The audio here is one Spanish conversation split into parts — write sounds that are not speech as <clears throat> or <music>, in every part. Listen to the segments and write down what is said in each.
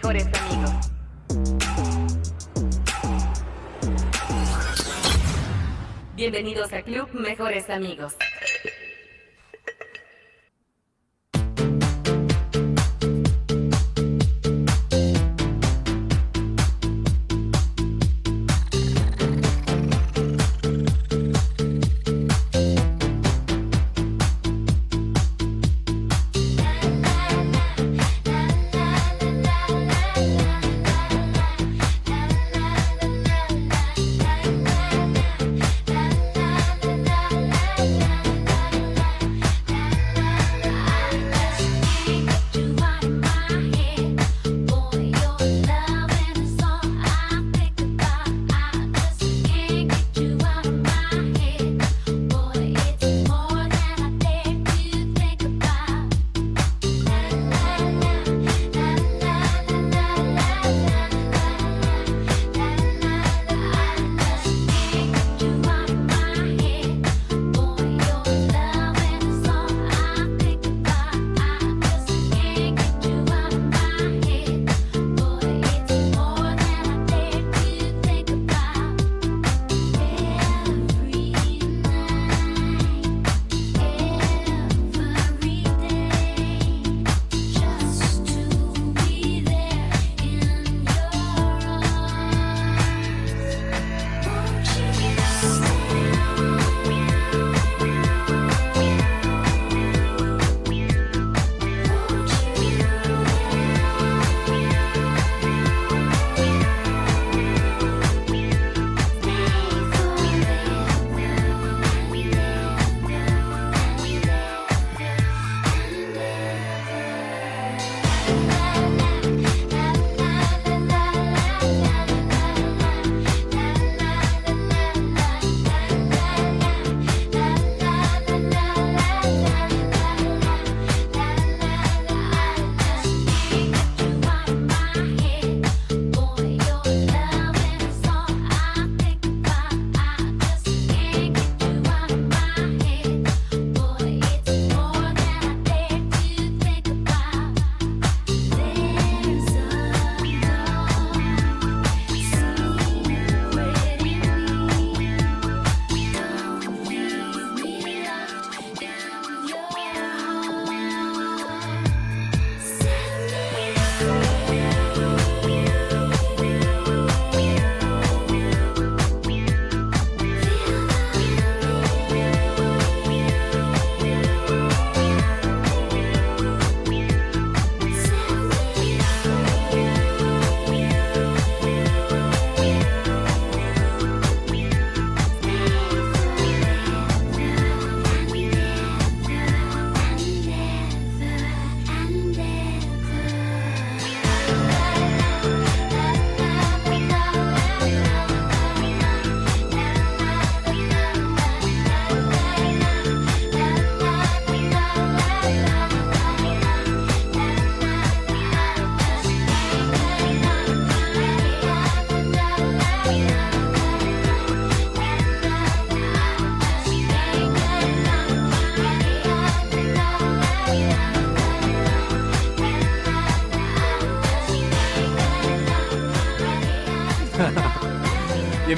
Mejores amigos. Bienvenidos a Club Mejores Amigos.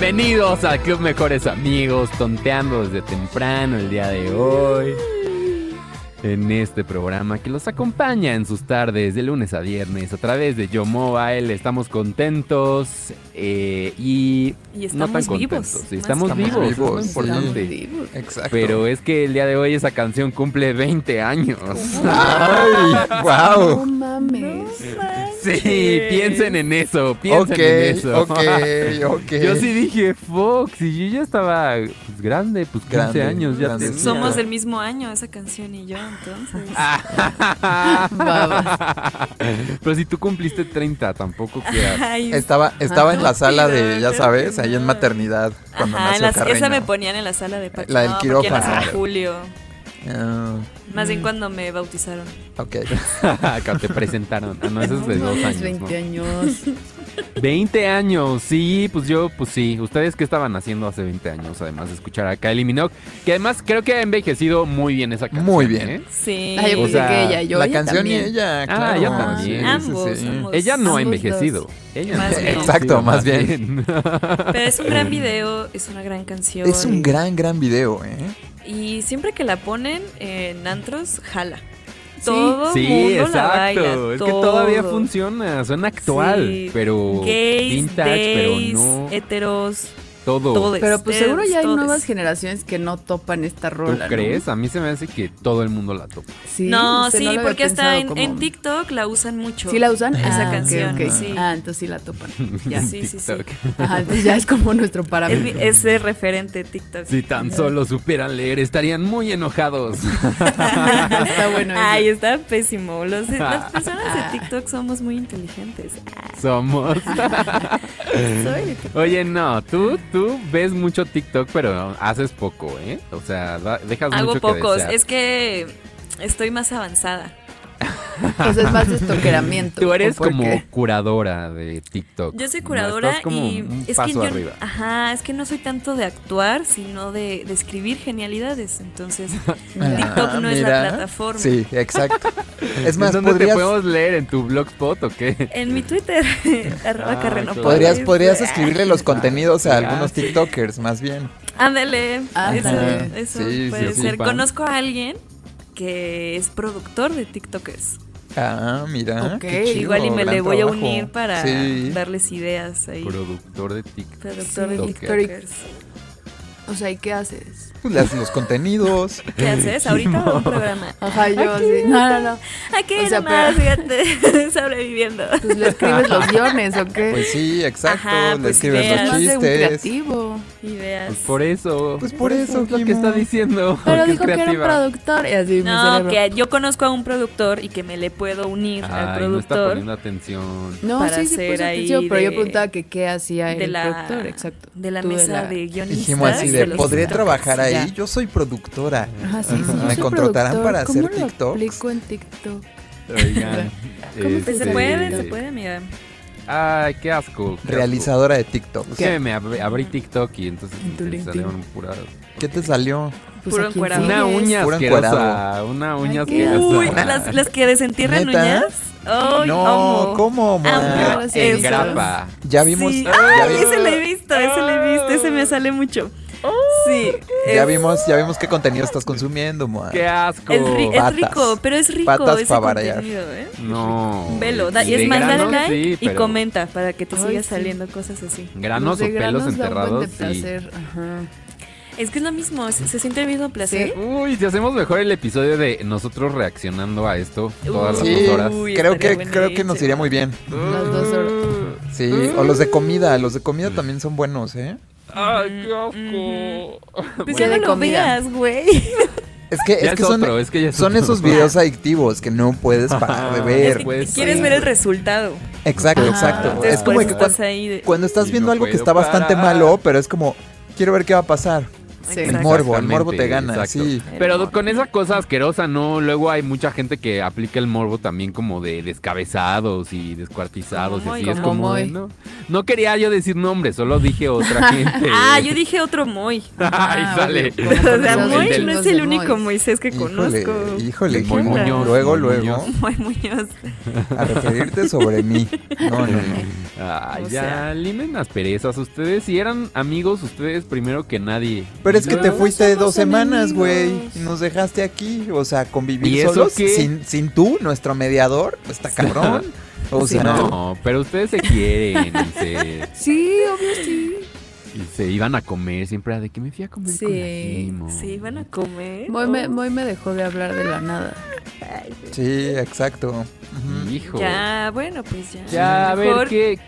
Bienvenidos al Club Mejores Amigos, tonteando desde temprano el día de hoy. En este programa que los acompaña en sus tardes de lunes a viernes a través de Yo Mobile. Estamos contentos eh, y, Y no tan estamos vivos. contentos. Sí, Más estamos que vivos, es vivos, importante. Vivos. Exacto. Pero es que el día de hoy esa canción cumple 20 años. <laughs> ¡Ay! No ¡Wow! mames. Sí, <laughs> piensen en eso, piensen Ok, en eso. ok, <laughs> ok. Yo sí dije, Fox, y yo ya estaba pues, grande, pues 15 Grande, años ya grande. tenía. Somos del mismo año esa canción y yo, entonces. <laughs> Pero si tú cumpliste 30, tampoco quieras. Ay, Estaba, estaba en la sala de, ya sabes, que ahí en maternidad, cuando Ajá, nació las- esa me ponían en la sala de Pacho. La del quirófano. julio. Ah, Más bien cuando me bautizaron. ok. <laughs> Cuando te presentaron. Ah, no, eso es de dos años. 20 ¿no? años. <laughs> 20 años, sí, pues yo, pues sí. ¿Ustedes qué estaban haciendo hace 20 años? Además de escuchar a Kylie Minogue, que además creo que ha envejecido muy bien esa canción. Muy bien. ¿eh? Sí. Ah, yo O sea, que ella, yo la ella canción también. y ella, Ah, claro. ella también. Ambos, sí. ambos. Ella no ha envejecido. dos. Ella Más no ha bien. envejecido, Exacto, más bien. Pero es un gran <laughs> video, es una gran canción. Es un gran, gran video, ¿eh? Y siempre que la ponen en antros, jala. Todo Sí, mundo la exacto. baila. es que todavía funciona. Suena actual, Sí. pero Gays, vintage, days, pero no heteros, todo. Pero pues seguro ya hay todes. nuevas generaciones que no topan esta ¿Tú rola. ¿no? crees? A mí se me hace que todo el mundo la topa. Sí, no, sí, porque hasta pensado en, como- en TikTok la usan mucho. ¿Sí la usan? Esa Ah, canción, sí. Ah, entonces sí la topan. <laughs> Ya. Sí, sí, sí. Ajá, <laughs> entonces ya es como nuestro Es, parámetro. ese referente TikTok. Si tan solo supieran leer, estarían muy enojados. <laughs> Está bueno. ese. Ay, está pésimo. Los, las personas Ah. de TikTok somos muy inteligentes. Ah, Somos. <laughs> Oye, no, tú, tú ves mucho TikTok, pero haces poco, ¿eh? O sea, dejas Hago mucho pocos. Es que estoy más avanzada. <laughs> O sea, es más de estoqueramiento. Tú eres ¿o por como qué? curadora de TikTok. Yo soy curadora como y un es paso que yo, arriba. ajá, es que no soy tanto de actuar, sino de, de escribir genialidades. Entonces, <laughs> Mira. TikTok no es la plataforma. Sí, exacto. <laughs> Es más, ¿En dónde podrías, te podemos leer? ¿En tu blogspot o qué? En mi Twitter, arroba Ah, Carreno claro. podrías, podrías escribirle los contenidos a Ya. algunos TikTokers, más bien. Ándale, eso, eso Sí, puede sí, ser. sí. Conozco a alguien que es productor de TikTokers. Ah, mira. Ok. qué chido, Igual y me le voy a unir para Sí. darles ideas ahí. Productor de TikTok. Productor de TikTokers. O sea, ¿y qué haces? Pues le haces los contenidos. <laughs> ¿Qué haces? ¿Ahorita o un programa? Ajá, yo sí. No, no, no. Aquí O sea, nomás, pero- fíjate, <laughs> sobreviviendo. Pues le escribes los guiones, ¿o qué? Pues sí, exacto. Ajá, le pues escribes ideas. los de un chistes. creativo. Ideas. Pues por eso. Pues por eso, es lo que está diciendo. Pero que es dijo que era un productor. Y así No, que yo conozco a un productor y que me le puedo unir al Ay, no está productor. poniendo atención. No, para sí, sí, hacer ahí atención, pero yo de- preguntaba que qué hacía de el la, productor, exacto. de la Tú mesa la- de guionistas. Dijimos así de, los ¿podré TikTokers". trabajar ahí? Ya. Yo soy productora. Ajá, sí, sí. yo ¿Me contratarán productor. para hacer ¿Cómo lo TikToks? aplico en TikTok? Oigan. <laughs> ¿Cómo Pues se este, puede, se puede, amiga. Ay, qué asco. qué Realizadora de TikTok. me abrí, abrí TikTok y entonces En tu me LinkedIn. salieron puras. ¿Qué te salió? Pues Puro encuerado. Una uña Puro asquerosa. encuerado. Una uña Ay, qué asquerosa. Uy, las, las que desentierran ¿Neta? uñas. Ay, no, amo. ¿cómo, grapa. Ya vimos, Sí. ya, Ay, vi- ese lo he visto, ese lo he visto, ese me sale mucho. Sí. ya vimos, ya vimos qué contenido estás consumiendo, ma. Qué asco. Es, ri- es rico, pero es rico Patas ese contenido, ¿eh? No. Velo, da- y De es más, dale like sí, y comenta para que te Ay, sí. saliendo cosas así. Granos Los o de pelos granos da un buen enterrados. de sí. placer, ajá. Es que es lo mismo, se, se siente el mismo placer. Uy, si hacemos mejor el episodio de nosotros reaccionando a esto todas las Sí, dos horas. Uy, creo que, creo que nos iría muy bien. Las dos horas. Sí, o los de comida, los de comida también son buenos, ¿eh? Ay, qué asco. <laughs> Pues ¿Qué ya no lo veas, güey. <laughs> Es que, es es que son, otro, es que ya es son otro. esos videos adictivos que no puedes parar <laughs> de Es ver. que pues, quieres sí. ver el resultado. Exacto, Ajá. exacto. Entonces, Es como que estás cuando, ahí de... cuando estás Y viendo no algo que está bastante malo, pero es como, quiero ver qué va a pasar. Sí. El morbo, el morbo te gana, exacto. sí. Pero con esa cosa asquerosa, ¿no? Luego hay mucha gente que aplica el morbo también como de descabezados y descuartizados Como y así. Es como no, no quería yo decir nombres, solo dije otra <laughs> gente. Ah, yo dije otro Moy. <laughs> Ay, Ah, sale. bueno, <laughs> O sea, Moy no es el único Mois. Moisés que Híjole, conozco. híjole, ¿De qué Moy? Muñoz. luego, Moy luego, Muñoz. Moy Muñoz. a referirte sobre mí. No, no, no. Ay, O ya, sea. limen las perezas. Ustedes, si eran amigos, ustedes primero que nadie. Pero es que te fuiste dos semanas, güey, y nos dejaste aquí, o sea, ¿Y convivir eso solos qué? sin, sin tú, nuestro mediador, pues está cabrón. <laughs> O Sí, sea, No, pero ustedes se quieren se, <laughs> Sí, obvio sí. y se iban a comer. Siempre era de que me fui a comer con la Sí, Jimo. Sí, van a comer. Moy me, Moy me dejó de hablar de la nada. Ay, Sí, exacto. Hijo. Ya, bueno, pues ya. Ya, a ver qué.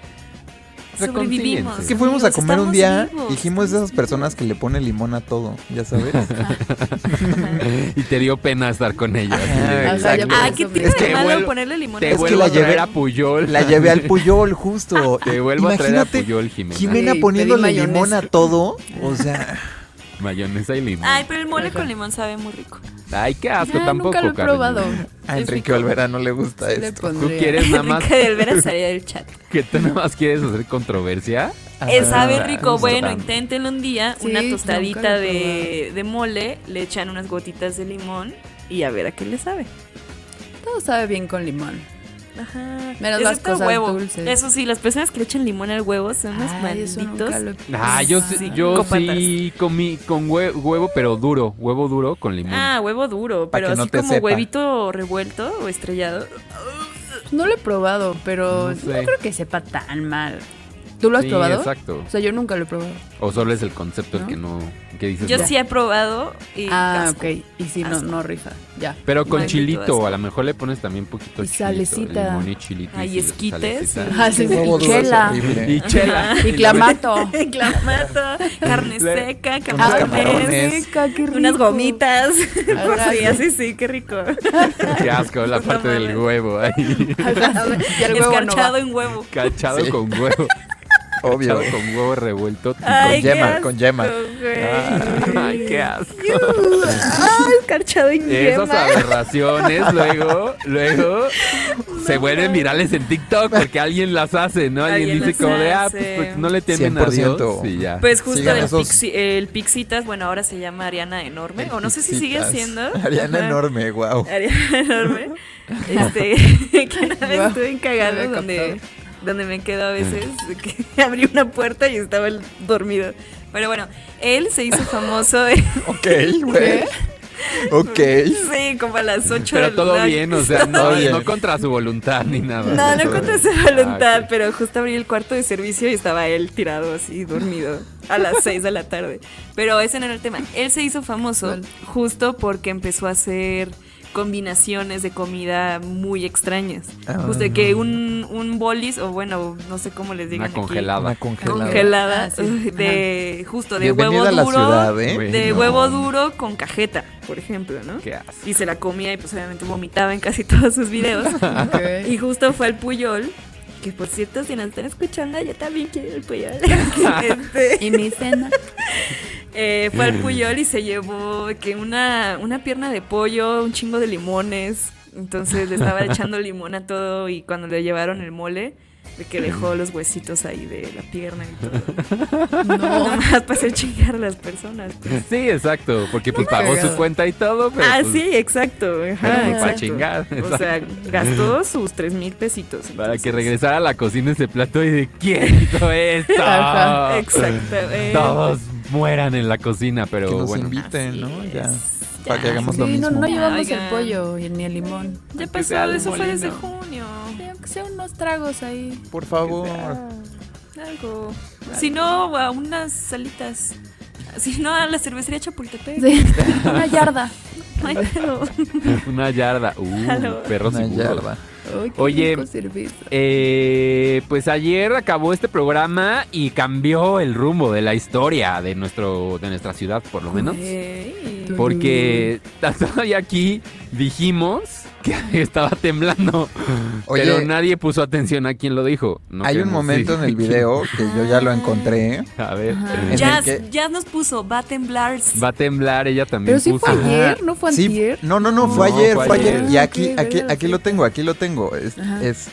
Sobrevivimos. Es que fuimos a comer un día vivos, dijimos de esas estamos personas que le ponen limón a todo, ya sabes. <laughs> y te dio pena estar con ella. Ah, ¿qué tiene Es de que malo vuelvo- ponerle limón Te Es que la a traer llevé- a Puyol. La llevé al Puyol <laughs> justo. Te vuelvo a traer a Imagínate, Puyol, Jimena. Jimena poniéndole limón a todo, o sea, Mayonesa y limón. Ay, pero el mole con limón sabe muy rico. Ay, qué asco, Ah, tampoco, nunca lo he cariño. probado. a Enrique. Olvera no le gusta Sí le esto. Tú pondría. quieres nada <laughs> más Enrique del Vera salía del chat. <laughs> que tú nada más quieres hacer controversia. Eh, sabe Ah, rico. Bueno, inténtenlo un día. Sí, una tostadita de, de mole. Le echan unas gotitas de limón. Y a ver a qué le sabe. Todo sabe bien con limón. Ajá. Menos las cosas huevo. dulces. Eso sí, las personas que le echan limón al huevo son unos malditos. nunca lo he Ah, yo sí, Sí, yo copatas. sí comí con hue- huevo, pero duro. Huevo duro con limón. Ah, huevo duro, Pa' pero que no así te como sepa. huevito revuelto o estrellado. No lo he probado, pero No no, sé. creo que sepa tan mal. ¿Tú lo has Sí, probado? exacto. O sea, yo nunca lo he probado. O solo es el concepto el que no. que dices Yo no. sí he probado y Ah, asco. ok. Y si no, Asco. no rifa. Ya. Pero con Maldito chilito, asco. a lo mejor le pones también poquito Y chilito, salecita. limón y chilito. Ay, y esquites. salecita. Ah, y es chela. Y chela. Y clamato. <laughs> Clamato, carne seca, camarones, unas gomitas. Sí, sí. así sí, qué rico. Qué asco, la parte del huevo ahí. <laughs> Y Escarchado en huevo. Cachado con huevo. Obvio. Con huevo revuelto. Ay, qué yema, asco, con yema. güey. Ay, qué asco. Ay, escarchado en Esas yema. aberraciones luego, luego se vuelven virales en TikTok porque alguien las hace, ¿no? Alguien, Alguien dice como de, ah, pues, pues, no le temen a Dios 100%. y ya. Pues justo Sigan el, esos- Pixi- el Pixitas, bueno, ahora se llama Ariana Enorme, o no sé si sigue siendo. Ariana Ajá. enorme, wow. Ariana Enorme. <laughs> Este, <laughs> que una vez estuve en cagado no donde. Donde me quedo a veces, de que <laughs> abrí una puerta y estaba él dormido. Pero bueno, él se hizo famoso de, <laughs> Ok, güey. Ok. sí, como a las 8 Pero todo bien, o sea, <laughs> no, no contra su voluntad ni nada. No, no contra su voluntad, Ah, ok. pero justo abrí el cuarto de servicio y estaba él tirado así, dormido, a las 6 de la tarde. Pero ese no era el tema. Él se hizo famoso justo porque empezó a hacer combinaciones de comida muy extrañas. Ah. Justo de que un, un bolis, o bueno, no sé cómo les digan Una aquí, congelada. Una congelada. congelada, Ah, sí. <laughs> de justo de Bienvenida huevo duro, ciudad, ¿eh? De No. huevo duro con cajeta, por ejemplo, ¿no? Qué asco. Y se la comía y pues obviamente vomitaba en casi <laughs> todos sus videos. <laughs> Y justo fue el Puyol, que por cierto, si nos están escuchando, yo también quiero el Puyol. Este, Y mi cena. Eh, fue al Puyol y se llevó que una, una pierna de pollo, un chingo de limones. Entonces le estaba echando limón a todo y cuando le llevaron el mole, de que dejó los huesitos ahí de la pierna y todo. <laughs> No. Nomás para hacer chingar a las personas. pues. Sí, exacto, porque pues pagó su cuenta y todo, pero Ah, pues, sí, exacto. Ajá, pero, pues, exacto. para chingar. O sea, gastó sus tres mil pesitos. Para que regresara a la cocina ese plato y de ¿quién hizo esto? Ajá, Exactamente. Todos mueran en la cocina, pero Que nos bueno. inviten, Así ¿no? es. Ya. Ya. Para que hagamos lo Sí, mismo. no llevamos Oigan. el pollo y ni el limón. Ya pasó, eso fue molino. desde junio. Sí, aunque sea unos tragos ahí. Por favor. Algo. Si no, a unas salitas. Si no, a la cervecería Chapultepec. Sí. <laughs> Una yarda. <laughs> <laughs> Una yarda. Uh, perros Una yarda. Ay, Oye. Eh, pues ayer acabó este programa y cambió el rumbo de la historia de nuestro de nuestra ciudad, por lo menos. Ey. Porque <laughs> todavía aquí dijimos que <laughs> estaba temblando, Oye, pero nadie puso atención a quién lo dijo. No hay un momento en el video que yo ya lo encontré. A ver, En Jazz, que- Jazz nos puso, va a temblar. va a temblar, ella también Pero sí puso. fue Ajá. ayer, ¿no fue Sí, antier? no, no, no, fue No, ayer, fue fue ayer. ayer. Y aquí, aquí, aquí lo sí. tengo, aquí lo tengo. Es,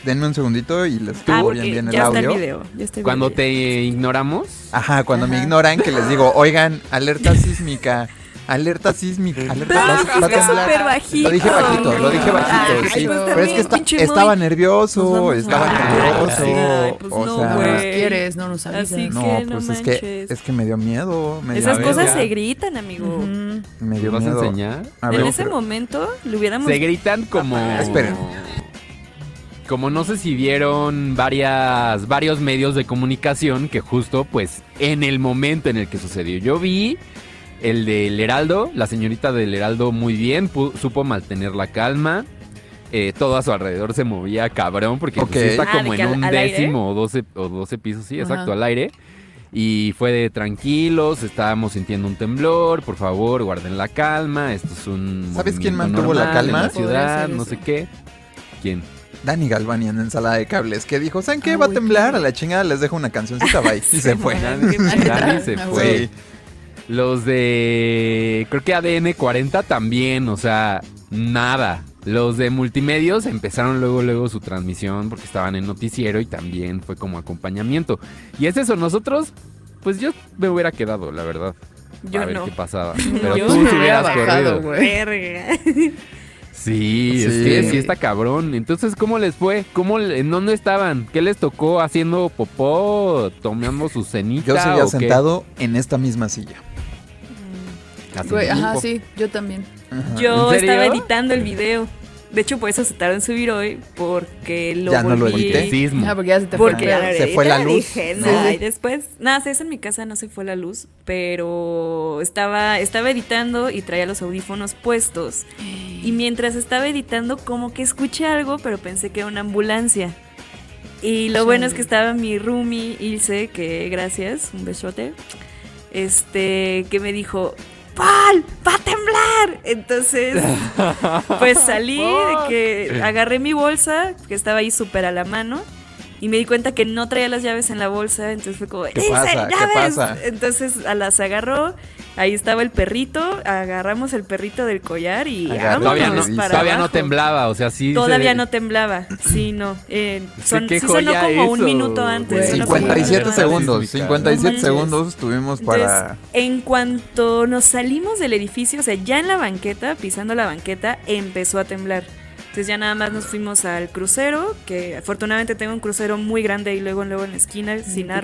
denme un segundito y les Ah, bien, bien el ya está el audio. video. ya está el Cuando video. te ignoramos, Ajá, cuando me ignoran, que les digo, oigan, alerta <laughs> sísmica, alerta sísmica, alerta Pero lo súper bajito. Lo dije bajito, lo dije bajito, Ay, sí. pues Pero es que estaba nervioso, estaba a- nervioso. Ay, pues o no, sea, No nos quieres, no nos avisas. Así no, que no pues es que, es que me dio miedo. Me dio, Esas cosas se gritan, amigo. Ujú. me dio ¿nos vas a miedo. enseñar? A en ver, ese pero- momento le hubiéramos... Se gritan como. Esperen. Como no sé si vieron varias, varios medios de comunicación que justo pues en el momento en el que sucedió. Yo vi el del Heraldo, la señorita del Heraldo muy bien, supo mantener la calma. eh, todo a su alrededor se movía cabrón, porque pues, Ok. sí está Ah, como en al- un al décimo o doce, o doce pisos, sí, Ajá. exacto, al aire. Y fue de tranquilos, estábamos sintiendo un temblor, por favor, guarden la calma, esto es un ¿Sabes quién mantuvo la normal en calma? la ciudad, no sé qué. ¿Quién? Dani Galvani en ensalada de cables, que dijo, ¿saben qué? Ah, Va a temblar, qué- a la chingada les dejo una cancioncita, bye. <laughs> Y se fue. Dani, Dani se Ah, fue. Sí. Los de. Creo que ADN 40 también, o sea, nada. Los de multimedios empezaron luego, luego su transmisión porque estaban en noticiero y también fue como acompañamiento. Y es eso, nosotros, pues yo me hubiera quedado, la verdad. Yo a ver no. qué pasaba. <laughs> Pero Yo tú me sí hubiera hubieras bajado, corrido. güey. Verga. <laughs> Sí, es Sí. que sí está cabrón. Entonces, ¿cómo les fue? ¿Cómo, le- ¿En dónde estaban? ¿Qué les tocó? ¿Haciendo popó? ¿Tomando su <laughs> cenita? Yo seguía o qué? sentado en esta misma silla. Güey, ajá, sí, yo también. Ajá. Yo ¿En serio? estaba editando el video. De hecho, por eso se tardó en subir hoy, porque lo Ya no lo volví... edité. Sismo. Ah, porque ya se te fue. Porque Se la luz. Dije, Sí, "Nah", sí. y después, nada, eso en mi casa no se fue la luz, pero estaba, estaba editando y traía los audífonos puestos. Y mientras estaba editando, como que escuché algo, pero pensé que era una ambulancia. Y lo bueno es que estaba mi roomie Ilse, que gracias, un besote, este, que me dijo, ¡Va a temblar! Entonces, <laughs> pues salí, de que agarré mi bolsa, que estaba ahí súper a la mano, y me di cuenta que no traía las llaves en la bolsa, entonces fue como, ¿Qué "Ilse, pasa? ¿Qué llaves". pasa? Entonces a las agarró, ahí estaba el perrito, agarramos el perrito del collar y Todavía, no, para todavía no temblaba, o sea, sí. Todavía se- no temblaba, sí, no. Eh, son, qué sí sonó como un minuto antes. güey. sonó como un 57 minuto antes. segundos. Sísmica. 57 No manches. segundos tuvimos Entonces, para... en cuanto nos salimos del edificio, o sea, ya en la banqueta, pisando la banqueta, empezó a temblar. Entonces ya nada más nos fuimos al crucero, que afortunadamente tengo un crucero muy grande y luego luego en la esquina, sin Titanic.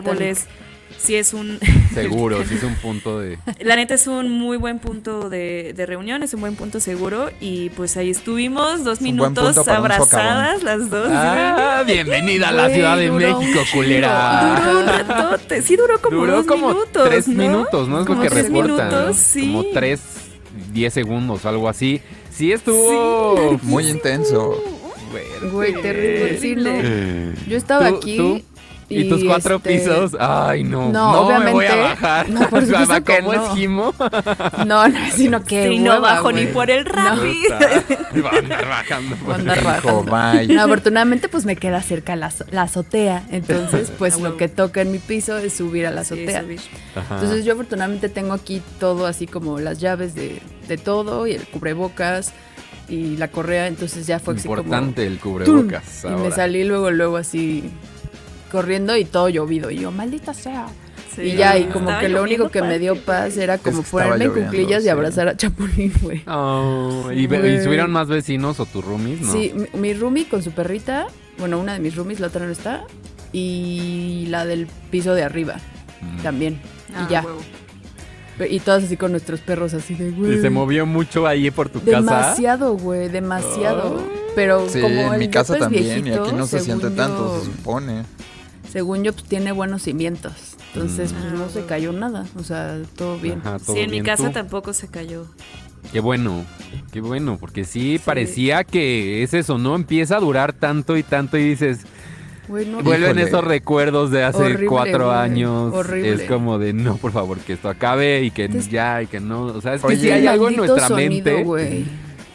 Sí es un... <laughs> Seguro, sí es un punto de. La neta es un muy buen punto de, de reunión, es un buen punto seguro. Y pues ahí estuvimos dos minutos abrazadas las dos. Ah, <laughs> bienvenida a la Ciudad de duró México, culera. Duró un ratote, sí duró como Duró dos como minutos. tres ¿no? minutos, ¿no? Es lo que tres reportan. minutos, sí. Como tres, diez segundos, algo así. Sí estuvo. Muy intenso. Güey, terrible. Sí, no. Eh, Yo estaba ¿Tú- aquí. tú? ¿Y, tus cuatro este, pisos? Ay, no. No, No, me obviamente. voy a bajar. No, por <laughs> supuesto que ¿Cómo no. es Jimo? <laughs> No, no, sino que. Sí, no bajo ni por el Rappi. Va a andar bajando. No, andar bajando. No, afortunadamente pues me queda cerca la, la azotea, entonces <laughs> pues lo que toca en mi piso es subir a la Sí, azotea. subir. Ajá. Entonces yo afortunadamente tengo aquí todo así como las llaves de, de todo y el cubrebocas y la correa, entonces ya fue así Importante el cubrebocas. Y me salí luego, luego así corriendo y todo llovido y yo, maldita sea. Sí. y ya, y como que lo único que me dio paz era como ponerme en cuclillas sí. y abrazar a Chapulín, güey. Oh, ¿y, subieron más vecinos o tus roomies? No. Sí, mi, mi roomie con su perrita, bueno, una de mis roomies, la otra no está, y la del piso de arriba Mm. también. Ah, y ya. huevo. Y todas así con nuestros perros así de, güey. ¿Y se movió mucho ahí por tu casa? Demasiado, güey, demasiado. Pero Sí, como en el mi casa también, y aquí no se siente tanto, se supone. Según yo, pues tiene buenos cimientos. Entonces, Mm. pues no se cayó nada. O sea, todo bien. Ajá, todo Sí, en mi bien. casa ¿Tú? tampoco se cayó. Qué bueno, qué bueno, porque sí, parecía que es eso, ¿no? Empieza a durar tanto y tanto y dices, Güey, no, vuelven Híjole. esos recuerdos de hace Horrible, cuatro güey, años. horrible. Es como de, no, por favor, que esto acabe y que Entonces- ya, y que no. O sea, es que sí hay algo en nuestra sonido, mente güey.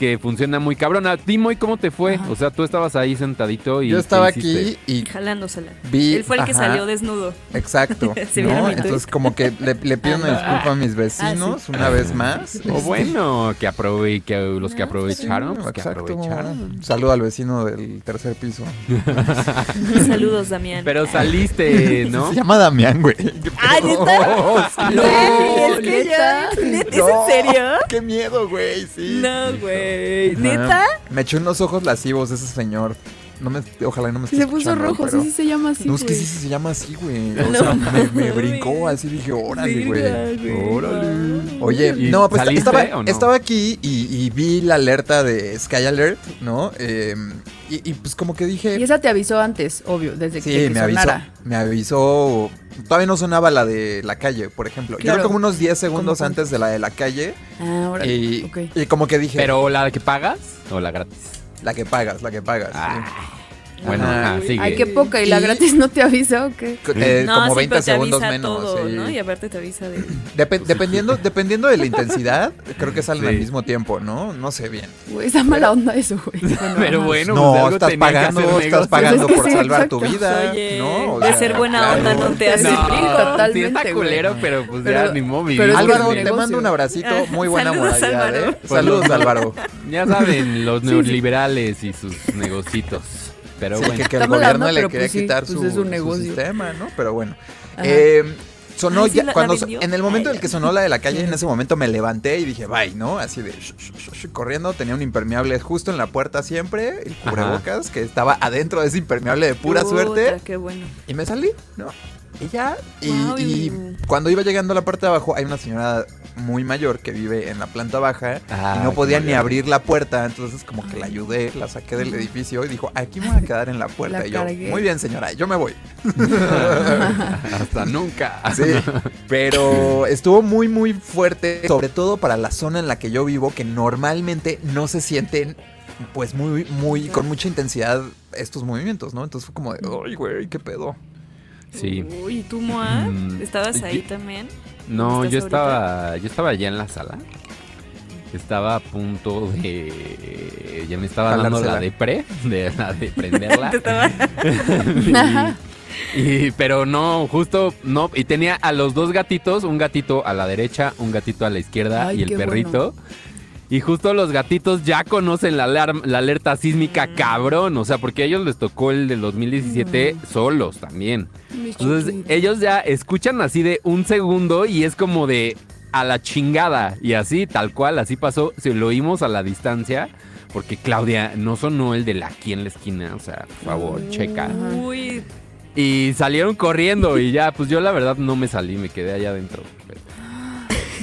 Que funciona muy cabrón. A ti, Moy, ¿cómo te fue? Ajá. O sea, tú estabas ahí sentadito y... Yo ¿qué estaba aquí y Jalándosela. vi... Él fue el que ajá, salió desnudo. Exacto. <laughs> ¿Se vieron ¿no? tweet? Entonces como que le, le pido una disculpa a mis vecinos una vez más. O Este, bueno, que aprove que los que No, aprovecharon, sí, pues que aprovecharon. Saludo al vecino del tercer piso. <laughs> Saludos, Damián. Pero saliste, ¿no? <laughs> Se llama Damián, güey. Ay, ¿neta? No, Güey, es que ya. ¿Neta? ¿Es en serio? Qué miedo, güey, sí. No, güey. ¿Neta? Me echó unos ojos lascivos ese señor. No me, ojalá no me esté Se puso rojo, pero- sí, sí se llama así. No, es que güey. sí se llama así, güey. <laughs> O No sea, me, brincó así, dije, órale, güey. Órale. Oye, ¿Y no, pues saliste estaba, no? estaba aquí y, y vi la alerta de Sky Alert, ¿no? Eh, y, y pues como que dije... Y esa te avisó antes, obvio, desde Sí, que, que me avisó. Me avisó. Todavía no sonaba la de la calle, por ejemplo. Yo Claro. creo como unos 10 segundos ¿Cómo antes de la de la calle. Ah, ahora. Y, y como que dije. ¿Pero la que pagas o la gratis? La que pagas, la que pagas. sí. Bueno, Ajá. ajá, sigue. Ay, qué poca. ¿Y la gratis no te avisa o qué? Eh, no, como sí, 20 pero te segundos avisa menos. todo, sí. ¿no? Y aparte te avisa de... Depe- dependiendo, dependiendo de la intensidad, creo que salen Sí. al mismo tiempo, ¿no? No sé bien. Güey, está mala onda eso, güey. <laughs> Bueno, Pero bueno, pues no, algo estás tenía que pagando, hacer estás pagando Pues es que por sí, salvar tu exacto. vida. Oye, ¿no? O de sea, ser buena claro. onda no te hace No, rico. Totalmente, sí está güey. culero, pero pues ya Pero- ni pero es vivimos Álvaro, te negocio. mando un abracito, Ah, muy buena saludos, moralidad, Álvaro. ¿eh? Saludos, Álvaro. Ya saben, los neoliberales y sus negocitos. Pero Sí, bueno. que, que el gobierno le quería pues sí, quitar pues su, es un su negocio. sistema, ¿no? Pero bueno. Eh, sonó Ay, ya, la- la cuando vendió. en el momento en el que sonó la de la calle, en ese momento me levanté y dije, bye, ¿no? Así de sh- sh- sh- sh- corriendo, tenía un impermeable justo en la puerta siempre, el cubrebocas, que estaba adentro de ese impermeable de pura suerte. Qué bueno. Y me salí, ¿no? Y ya. Y y- cuando iba llegando a la parte de abajo, hay una señora muy mayor que vive en la planta baja Ah, y no podía qué ni abrir la puerta. Entonces, como que la ayudé, la saqué del edificio y dijo: Aquí me voy a quedar en la puerta. La y yo, cargué. muy bien, señora, yo me voy. <laughs> Hasta nunca. Sí, pero estuvo muy, muy fuerte, sobre todo para la zona en la que yo vivo, que normalmente no se sienten, pues, muy, muy, con mucha intensidad estos movimientos, ¿no? Entonces fue como de, ay, güey, qué pedo. Sí. Uy, ¿y tú, Moa? Mm, ¿Estabas ahí también? No, ¿Estás yo ahorita? estaba, yo estaba allá en la sala. Estaba a punto de, ya me estaba dando Jalársela. la de pre, de la de prenderla. <laughs> Estaba... <laughs> y, y- pero no, justo no. Y tenía a los dos gatitos, un gatito a la derecha, un gatito a la izquierda Ay, y el perrito. Y justo los gatitos ya conocen la, alerta sísmica Mm. cabrón. O sea, porque a ellos les tocó el del 2017 Mm. solos también. Entonces ellos ya escuchan así de un segundo y es como de a la chingada. Y así, tal cual, así pasó. Se lo oímos a la distancia. Porque Claudia no sonó el de la aquí en la esquina. O sea, por favor, checa. Uy, Y salieron corriendo y ya, pues yo la verdad no me salí, me quedé allá adentro.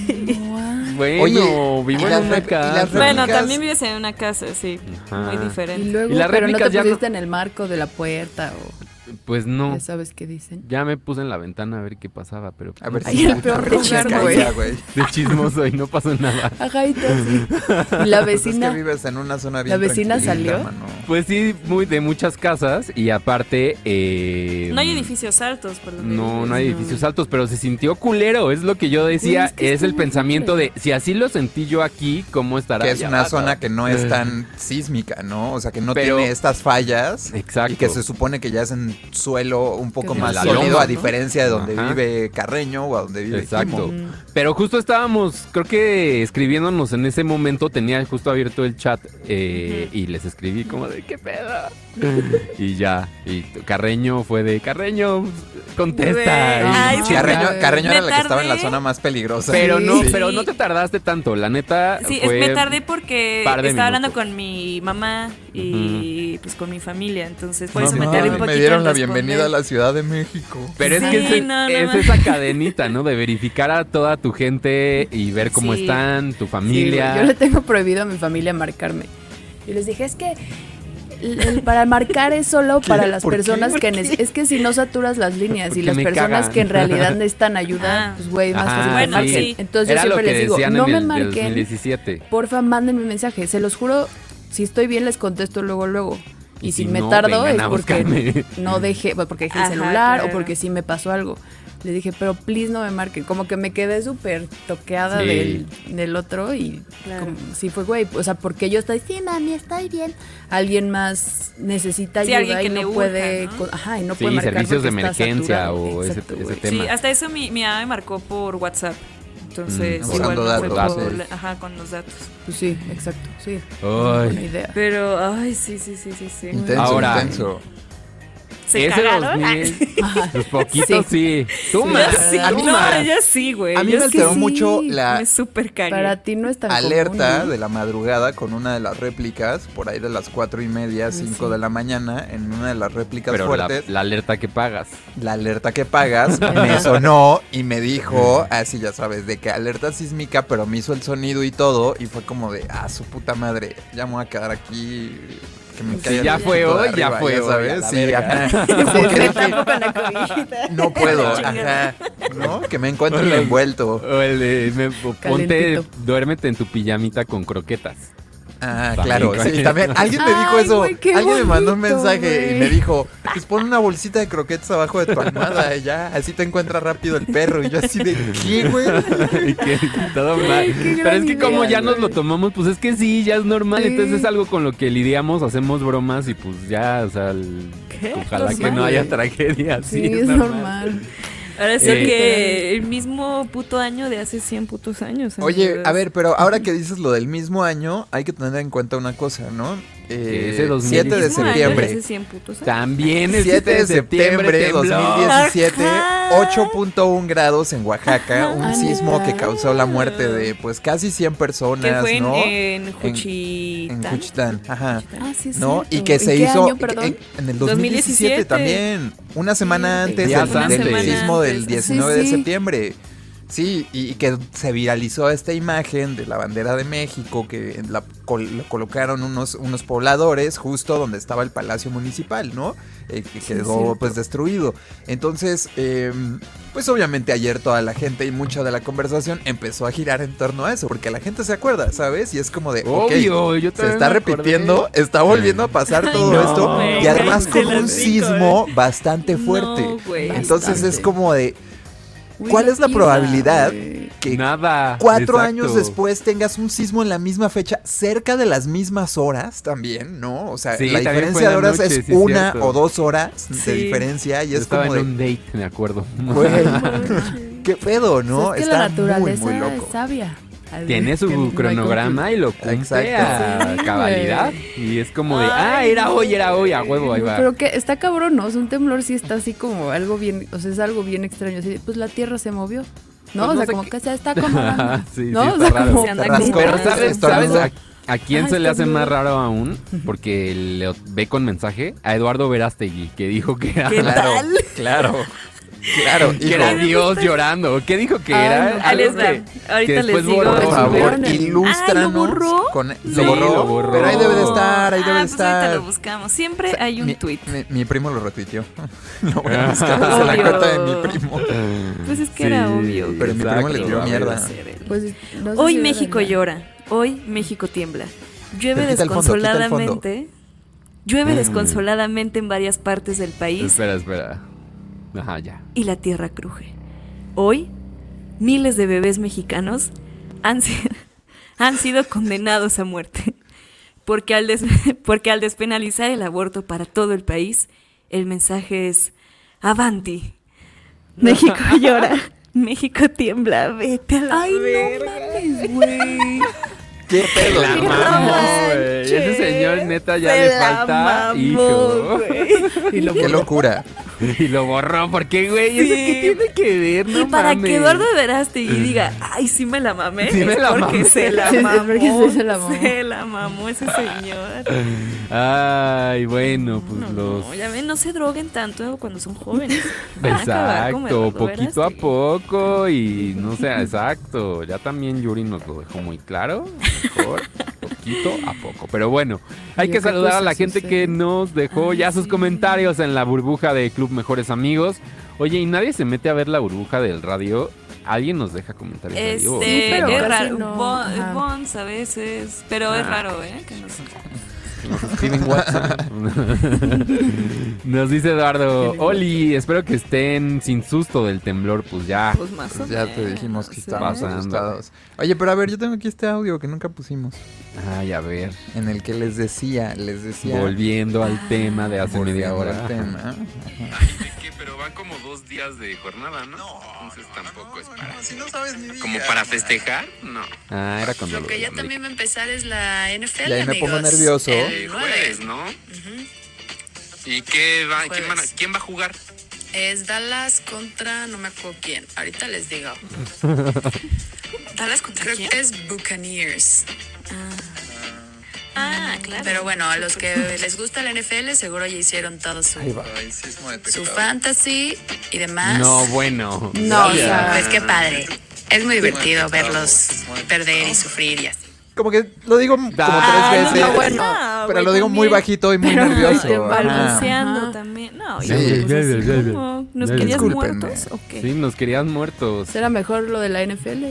<laughs> Guau. Bueno, Oye, vivo ¿y en una y casa. bueno, también vives en una casa, sí. Ajá. Muy Y diferente. luego, Y las pero no te réplicas ya no- pusiste en el marco de la puerta o Pues no, ya sabes qué dicen. ya me puse en la ventana a ver qué pasaba, pero A ver Ay, si el peor lugar, güey. de chismoso y no pasó nada. <laughs> Ajá, y <laughs> la Pues es vecina. que vives en una zona bien ¿La vecina salió? mano. Pues sí, muy de muchas casas y aparte... eh, No hay edificios altos, por donde No, no hay edificios altos, pero se sintió culero, es lo que yo decía, Es que es está el pensamiento de, si así lo sentí yo aquí, ¿cómo estará Que es una abajo? zona que no es tan sísmica, ¿no? O sea, que no Pero- tiene estas fallas. Exacto. Y que se supone que ya es en suelo un poco más es la sólido, loma, a ¿no? diferencia de donde Ajá. vive Carreño o a donde vive Exacto. Pero justo estábamos, creo que escribiéndonos en ese momento, tenía justo abierto el chat eh, y les escribí como de, ¿qué pedo? <laughs> y ya, y Carreño fue de, Carreño, contesta. Ay, sí. Carreño, Carreño era la que estaba en la zona más peligrosa. Pero no, Sí. pero no te tardaste tanto, la neta. Sí, es- fue me tardé porque estaba hablando con mi mamá y pues con mi familia, entonces por eso me un poquito. me dieron la bienvenida a la Ciudad de México. Pero es Sí, que es, no, no, es no. esa cadenita, ¿no? De verificar a toda tu gente y ver cómo Sí. están, tu Sí, familia. güey, yo le tengo prohibido a mi familia marcarme. Y les dije, es que el- para marcar es solo <laughs> para las ¿Por qué? personas ¿Por que es que si no saturas las líneas Porque y las me personas caga. que en realidad necesitan ayuda, Ah. pues güey, más fácil Bueno, sí. Entonces Era yo siempre les digo, no me el del marquen, 2017. porfa, mándenme mensaje, se los juro, si estoy bien les contesto luego luego. Y, Y si, si me no, tardo es porque no dejé, bueno, porque dejé el celular o porque sí me pasó algo. Le dije, pero please no me marquen. Como que me quedé súper toqueada Sí. del, del otro y Claro. como, sí fue güey. O sea, porque yo estoy, sí, mami, estoy bien. Alguien más necesita Sí, ayuda alguien que y no puede, ¿no? ajá, y no Sí, puede marcar servicios de emergencia saturado. o ese- Exacto, ese güey. tema. Sí, hasta eso mi, mi mamá me marcó por WhatsApp. Entonces, Mm, igual usando no fue datos, por- sí. ajá, con los datos. Pues sí, exacto, sí. Ay. Buena idea. Pero, ay, sí, sí, sí, sí, sí. Intenso, Ahora- intenso. ¿Se Ese cagaron? 2000, Ajá. los <laughs> poquitos sí. Tú Sí, más. Yo sí, A mí no, más. yo sí, güey. A mí yo me alteró sí. mucho la Me super cagué. Para ti no es tan alerta común, de la madrugada con una de las réplicas, por ahí de las cuatro y media, cinco sí. de la mañana, en una de las réplicas Pero la, fuertes. la alerta que pagas. la alerta que pagas <laughs> me sonó y me dijo, así ya sabes, de que alerta sísmica, pero me hizo el sonido y todo, y fue como de, ah, su puta madre, ya me voy a quedar aquí. Que me ya el fue hoy, ya fue hoy, a ¿sabes? Sí, ajá. <laughs> Me la cobijita. <laughs> no puedo, <laughs> ajá, ¿no? Que me encuentren envuelto. O el de, me- ponte, duérmete en tu pijamita con croquetas. Ah, También claro, sí, también. Alguien me dijo Ay, eso. qué Alguien me mandó un mensaje y me dijo, pues pon una bolsita de croquetas abajo de tu almohada y ya, así te encuentra rápido el perro. Y yo así de, ¿qué, güey? Todo mal. Pero es que como ya nos lo tomamos, pues es que sí, ya es normal. Sí. Entonces es algo con lo que lidiamos, hacemos bromas y pues ya, o sea, el- ¿Qué? ojalá que no haya tragedia. <laughs> Sí, es normal. Ahora sí Eh, que el mismo puto año de hace 100 putos años. Oye, entonces- a ver, pero ahora que dices lo del mismo año, hay que tener en cuenta una cosa, ¿no? Eh, ese 2017. 7 de septiembre. hace 100 putos. También el 7 de septiembre de tembló. 2017, Ajá. 8.1 grados en Oaxaca, un Ah, sismo que causó la muerte de pues casi 100 que personas, fue en, ¿no? en Juchitán. En Juchitán, ajá. Ah, sí, ¿No? cierto. Y que se ¿En qué hizo año, en, en el 2017, 2017. también, una semana Sí, antes del, del sismo del Sí, 19 sí. de septiembre. Sí, y, y que se viralizó esta imagen de la bandera de México, que la, col- lo colocaron unos, unos pobladores justo donde estaba el Palacio Municipal, ¿no? Eh, que Sí, quedó pues destruido. Entonces, eh, pues obviamente ayer toda la gente y mucha de la conversación empezó a girar en torno a eso, porque la gente se acuerda, ¿sabes? Y es como de, ok, Obvio, yo se está repitiendo, está volviendo a pasar todo no, esto y además con un sismo bastante fuerte. No. Entonces es como de Uy, ¿cuál es la probabilidad que Nada. cuatro exacto. años después tengas un sismo en la misma fecha, cerca de las mismas horas también, ¿no? O sea, Sí, la diferencia en de horas noche, es sí, una cierto. o dos horas Sí. de diferencia y Yo es estaba como en de, un date, me acuerdo. <laughs> qué pedo, ¿no? Pues es que Está la naturaleza muy, muy loco. es sabia. Tiene su cronograma y lo cumple Exacto. a Sí, cabalidad. Y es como de, Ay, ah, era hoy, era hoy, a huevo, ahí va. Pero que está cabrón, ¿no? O sea, un temblor sí está así como algo bien, o sea, es algo bien extraño. Así, pues la tierra se movió. Pues ¿No? o no sea, sé como que se está acomodando. <laughs> Sí, sí, ¿No? o está sea, raro. como Se anda como- Pero ¿sabes. ¿sabes a, a quién Ay, se le hace más raro aún? Porque le ve con mensaje a Eduardo Verástegui, que dijo que era, ¿Qué Claro, tal? claro, <laughs> claro. <laughs> que era Dios llorando. ¿Qué dijo que era? Ahí Algo les que- Ahorita que les después digo. borró. Por favor, ilústranos. Ah, ¿lo borró? Con... Sí, lo borró, lo borró. Pero ahí debe de estar, ahí debe Ah, de pues ahorita estar. lo buscamos. Siempre hay un mi, tweet. Mi, mi primo lo retuiteó. <laughs> lo voy a buscar desde la cuenta de mi primo. Pues es que Sí, era obvio. Pero mi primo le tiró mierda. Pues, no sé Hoy si México llora. Hoy México tiembla. Llueve fondo, desconsoladamente. Llueve Mm. desconsoladamente en varias partes del país Espera, espera. Ajá, ya. y la tierra cruje. Hoy, miles de bebés mexicanos han, si- <laughs> han sido condenados a muerte. Porque al, des- <laughs> porque al despenalizar el aborto para todo el país, el mensaje es Avanti. <laughs> México llora. México tiembla. Vete a la Ay, verga. no mames, güey. ¿Qué pedo? <laughs> La mamó, güey. Ese señor neta ya se le falta mamó, hijo. Y lo Qué locura. Y lo borró, porque, güey, ¿eso Sí. qué tiene que ver? No y para mames. que Eduardo Verástegui diga, ay, sí me la mamé, Sí me la porque mamé. se la mamó. se la mamó. Se la mamó ese señor. Ay, bueno, pues no, los... no, ya ven, no se droguen tanto cuando son jóvenes. Van Exacto, poquito a poco y no sé, exacto. Ya también Yuri nos lo dejó muy claro. Mejor, poquito a poco. Pero bueno, hay que saludar a la gente sucede. que nos dejó Ay, ya sus sí. comentarios en la burbuja de Club Mejores Amigos. Oye, ¿y nadie se mete a ver la burbuja del radio? ¿Alguien nos deja comentarios ahí? Este, o- Sí, pero es raro. no. Bons a veces, pero es Ah. raro, ¿eh? Que nos- escriben WhatsApp. <laughs> nos dice Eduardo, Oli, espero que estén sin susto del temblor, pues ya. Pues más o Pues ya te dijimos que estábamos Pasando. asustados. Oye, pero a ver, yo tengo aquí este audio que nunca pusimos. Ay, a ver, En el que les decía, les decía. volviendo al tema de hace media volviendo hora. al tema. <laughs> Ajá. Pero van como dos días de jornada, ¿no? Entonces tampoco es para... Si no sabes ni Como para festejar, no. Ah, era cuando Lo que ya también va a empezar es la NFL, Y ahí me amigos. pongo nervioso. El El 9. jueves, ¿no? ¿Y qué va, quién, van a- quién va a jugar? Es Dallas contra, no me acuerdo quién. Ahorita les digo. <laughs> ¿Dallas contra Creo quién? que es Buccaneers. Ah, claro. Pero bueno, a los que les gusta la NFL seguro ya hicieron todo su, Ahí va. su fantasy y demás. No, bueno. No, o Y, sea, pues qué padre. Es muy divertido verlos perder y sufrir y así. Como que lo digo como Ah, tres veces. no, bueno. Ah, pero güey, lo digo muy también. bajito y muy Pero nervioso. Balbuceando también. No, Sí. ya, Ya, así ya, ya, como, ¿Nos querías muertos o qué? Sí, nos querían muertos. será mejor lo de la NFL.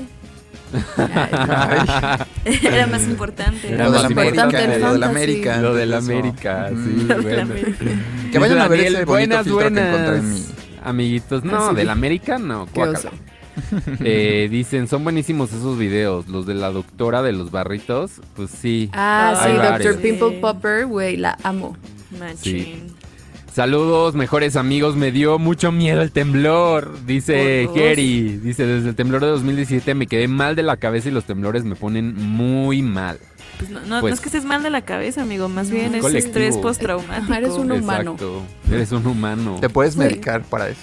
Era más importante. Era Lo de más la América, importante el lo de la. América. Lo de la. América, sí, Lo de la. América. <laughs> Que vayan a ver ese bonito buenas, filtro que buenas. en mi... Amiguitos, no, Ah, sí. del América no, Qué guácala. oso. <laughs> Eh, dicen, son buenísimos esos videos, los de la doctora de los barritos, pues sí. Ah, sí, varios. Dr. Pimple Popper, güey, la amo. Machín. Saludos, mejores amigos, me dio mucho miedo el temblor, dice. Jerry. Dice, desde el temblor de 2017 me quedé mal de la cabeza y los temblores me ponen muy mal. Pues no, no, Pues- no es que estés mal de la cabeza, amigo. Más bien es Colectivo. estrés postraumático. Eres un humano. Exacto, eres un humano. Te puedes Sí. medicar para eso.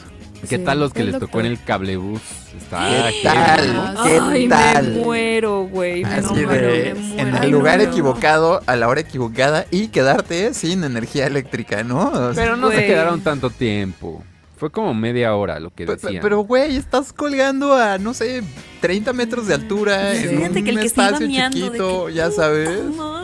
¿Qué Sí, tal los que les tocó en el cablebús? Está ¿Qué tal? ¿no? ¿Qué Ay, tal? me muero, güey. Me Así muero, de, me muero. en el lugar no. equivocado, a la hora equivocada y quedarte sin energía eléctrica, ¿no? O sea, Pero no se Güey. quedaron tanto tiempo. Fue como media hora lo que decían. pero, güey, estás colgando a, no sé, 30 metros de altura Sí. en Fíjate un que el que se iba espacio chiquito, que, ya sabes.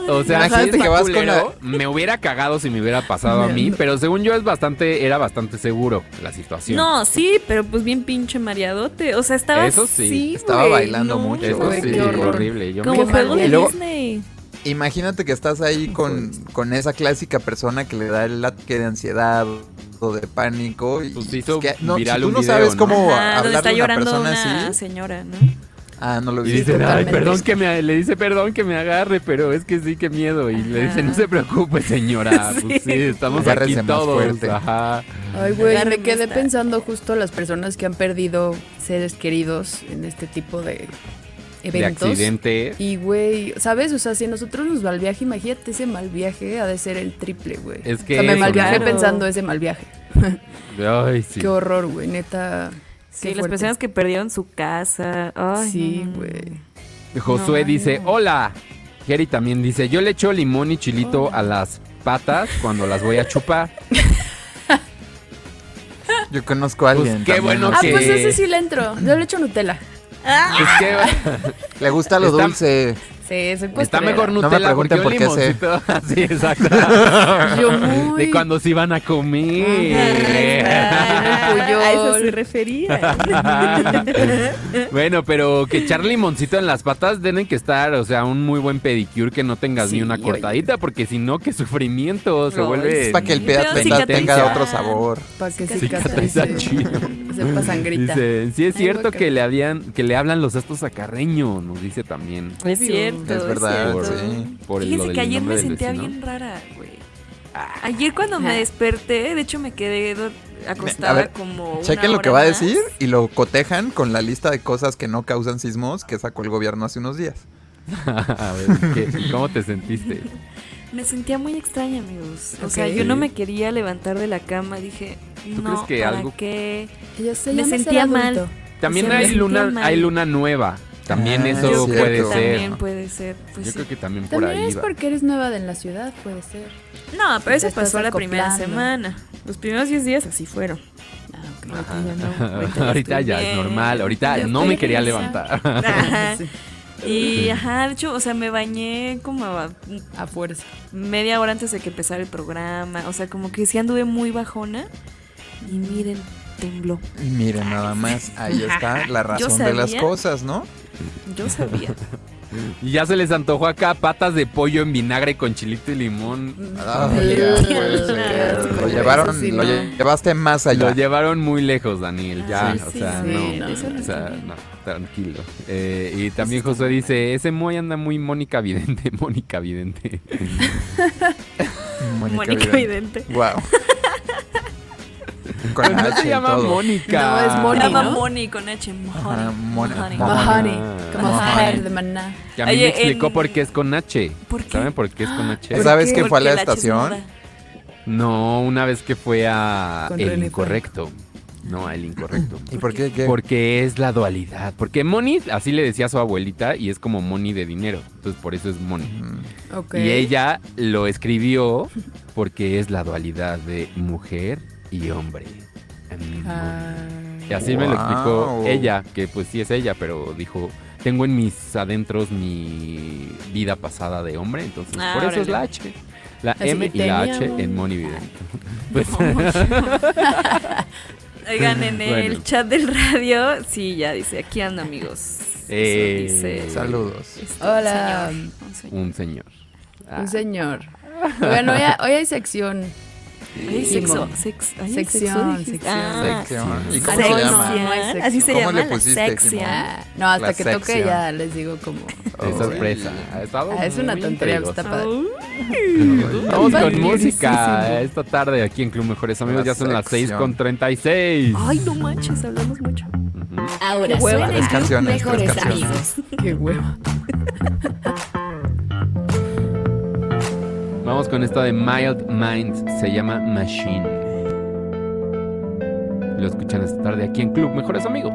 O sea, Imagínate sí que vas con culero, me hubiera cagado si me hubiera pasado a mí, pero según yo es bastante, era bastante seguro la situación. No, sí, pero pues bien pinche mareadote. O sea, estaba Eso sí. Estaba bailando no, mucho, Eso sí, horrible. Yo Como me juego de Disney. Imagínate que estás ahí con, con esa clásica persona que le da el ataque de ansiedad o de pánico. Y Pues se hizo es que no, viral si tú un no video, sabes cómo Ajá, hablar de una persona una así. señora, ¿no? Ah, no lo Y vi. dicen, ay, perdón que me, le dice, perdón que me agarre, pero es que sí, qué miedo. Y le dice, no se preocupe, señora. <laughs> Pues sí, estamos Agárrese aquí todos. fuerte. Ajá. Ay, güey, me quedé pensando justo las personas que han perdido seres queridos en este tipo de De eventos. accidente. Y, güey, ¿sabes? O sea, si a nosotros nos va el viaje, imagínate ese mal viaje, ha de ser el triple, güey. Es O que sea, me eso, mal viaje ¿no? pensando ese mal viaje. <laughs> Ay, sí. Qué horror, güey, neta. Sí, qué las personas que perdieron su casa. Ay, Sí, no, güey. Josué No, dice, no. hola. Jerry también dice, yo le echo limón y chilito a las patas cuando las voy a chupar. <laughs> Yo conozco a Pues alguien. qué también, bueno Ah, que- pues ese sí le entro. Yo le echo Nutella. Es que <laughs> Le gusta lo Está- dulce. Está mejor me Nutella porque pregunten un por qué sé. limoncito. <laughs> Sí, exacto. <laughs> Yo muy... De cuando se iban a comer. A eso se refería. <laughs> bueno, pero que echar limoncito en las patas tienen que estar, o sea, un muy buen pedicure que no tengas ni una oye. cortadita, porque si no, qué sufrimiento, se No, vuelve... Es para que el pedazo tenga, otro sabor. Para que Cicatriza chido. Sepa sangrita. Dice, sí es cierto que le habían, que le hablan los astros a Carreño, nos dice también. Es cierto. Es verdad, Por, cierto. sí. por Fíjense que ayer me sentía vecino. bien rara, güey. Ayer cuando me Ajá. desperté, de hecho me quedé acostada A ver, como una Chequen lo hora que va a decir y lo cotejan con la lista de cosas que no causan sismos que sacó el gobierno hace unos días. <laughs> a ver, ¿qué- ¿cómo te sentiste? Me sentía muy extraña, amigos. O sea, yo no me quería levantar de la cama. Dije, ¿Tú no, crees que ¿para algo- qué? Me sentía mal. También O sea, me hay luna, mal. hay luna nueva. También Ah, eso yo creo puede que ser. También puede ser. Pues Yo sí. creo que también por También ahí es va. porque eres nueva en la ciudad, puede ser. No, pero eso Te estás pasó la primera semana. Los primeros 10 días así fueron. Ah. <laughs> Ahorita ya no. Ahorita, Ahorita estoy ya es normal. Ahorita Ya no me quería levantar. Ajá. <laughs> Y ajá, de hecho, o sea, me bañé como a A fuerza. media hora antes de que empezara el programa. O sea, como que sí anduve muy bajona. Y miren, tembló. Y Miren, nada más, ahí está <laughs> la razón de las cosas, ¿no? Yo sabía. <laughs> Y ya se les antojó acá patas de pollo en vinagre con chilito y limón. Asco, Lo llevaron, sí, lo no. llevaste más allá. Lo llevaron muy lejos, Daniel. Ya, Sí, o sí, sea, sí, no. no, eso no o sea, no, tranquilo. Eh, y también Josué dice, ese Moy anda muy Mónica Vidente, <laughs> Mónica Vidente. Mónica Vidente. Wow. <laughs> Con no H se llama todo. Mónica. No, es Se Moni, llama ¿no? Moni con H. Mahoney, Ah. como Mahoney. Fer de maná. Que a mí Oye, me explicó en- por qué es con H. ¿Por qué? ¿Saben por qué es con H? ¿Sabes qué? que fue a la estación? No, una vez que fue a Con El René Incorrecto. No, a El Incorrecto. ¿Y por qué? qué? Porque es la dualidad. Porque Moni, así le decía a su abuelita, y es como Moni de dinero. Entonces por eso es Moni. Mm. Y ella lo escribió porque es la dualidad de mujer y hombre. Ah. Y así me lo explicó ella, que pues sí es ella, pero dijo, tengo en mis adentros mi vida pasada de hombre, entonces Ah, por eso es la H. La Así M y la H un- en Moni Vidente. <laughs> Pues, <laughs> Oigan, en el Bueno. chat del radio, sí, ya dice, aquí ando amigos. Eh, dice. Saludos. este Hola. señor, un señor. Un señor. Ah, Un señor. Bueno, hoy, hoy hay sección. Ay, sexo, sex, ay, Sección, sexo, sección. Ah, Sección. ¿Y Ah, cómo se llama? no hay sección. Así se ¿Cómo llama le pusiste, sección. Ah, no, hasta La que toque sección. ya les digo como. Qué sorpresa. Ha estado Ah, es una tontería, está padre. Vamos con música esta tarde aquí en Club Mejores Amigos. La Ya son las sección. 6 con 36. Ay, no manches, hablamos mucho. Ahora Qué hueva. Tres canciones, tres Mejores canciones. Amigos. Qué hueva. Vamos con esta de Mild Minds. Se llama Machine. Lo escuchan esta tarde aquí en Club Mejores Amigos.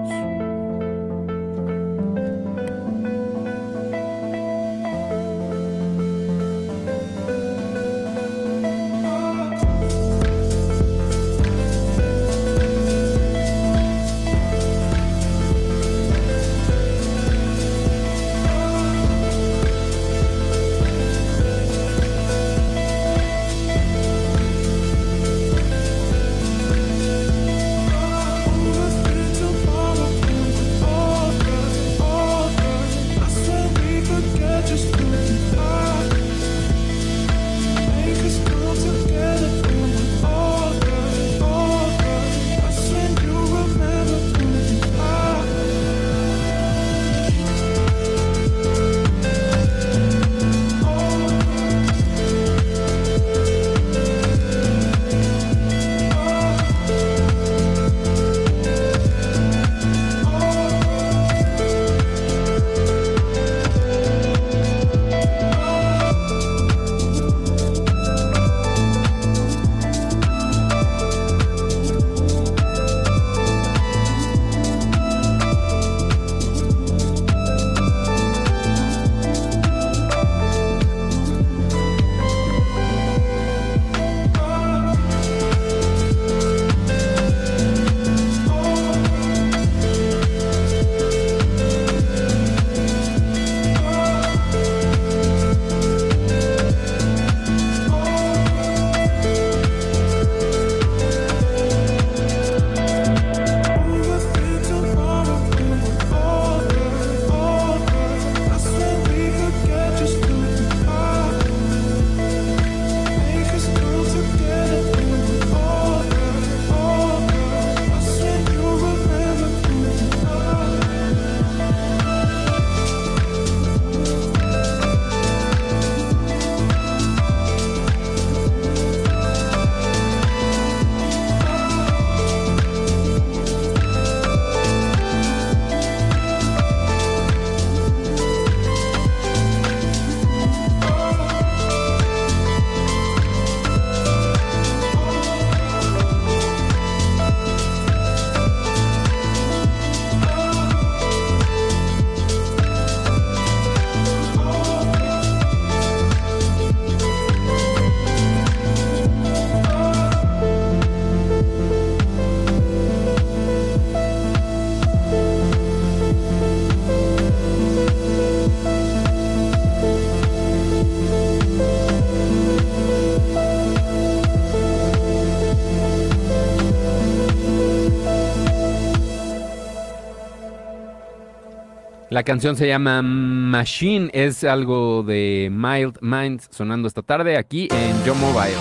La canción se llama Machine, es algo de Mild Minds sonando esta tarde aquí en Yo Mobile.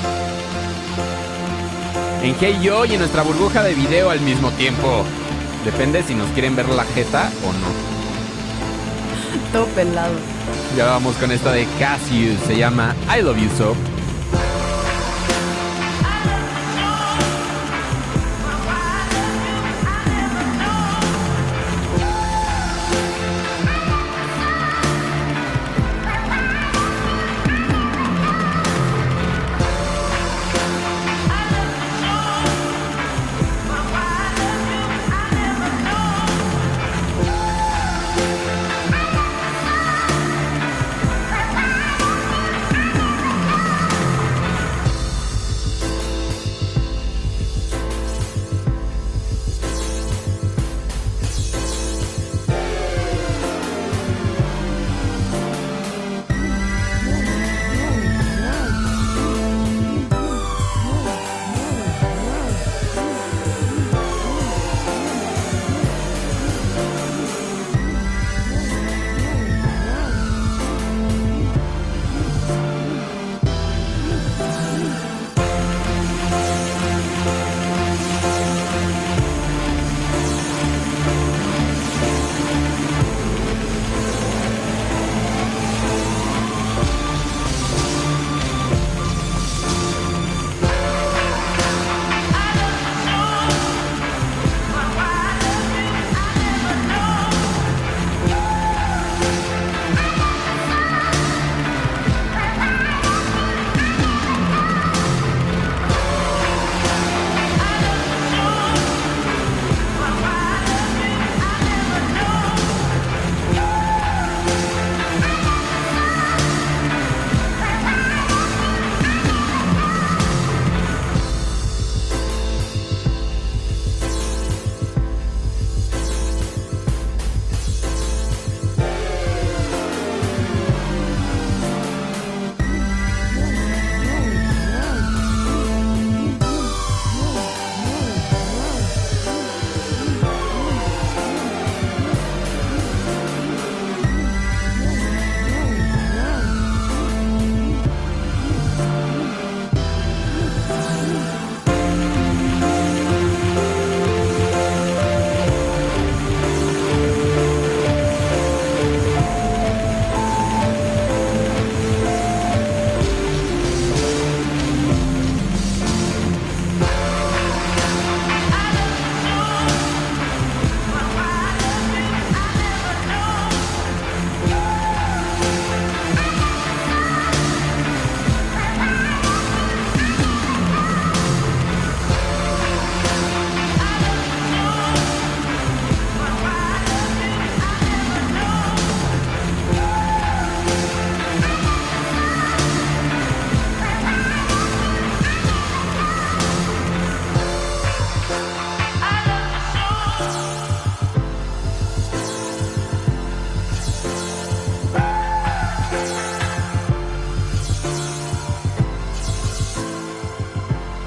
En Hey Yo y en nuestra burbuja de video al mismo tiempo. Depende si nos quieren ver la jeta o no. Todo pelado. Ya vamos con esta de Cassius, se llama I Love You So.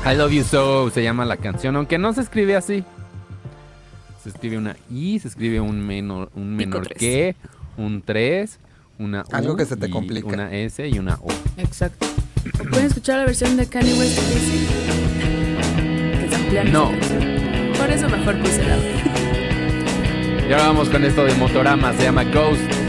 I Love You So se llama la canción, aunque no se escribe así. Se escribe una I, se escribe un menor, un menor que, un 3, una U, Algo que se te complica. Una S y una O. Exacto. ¿O pueden escuchar la versión de Kanye West? Que No. Por eso mejor puse la Y ahora vamos con esto de Motorama, se llama Ghost.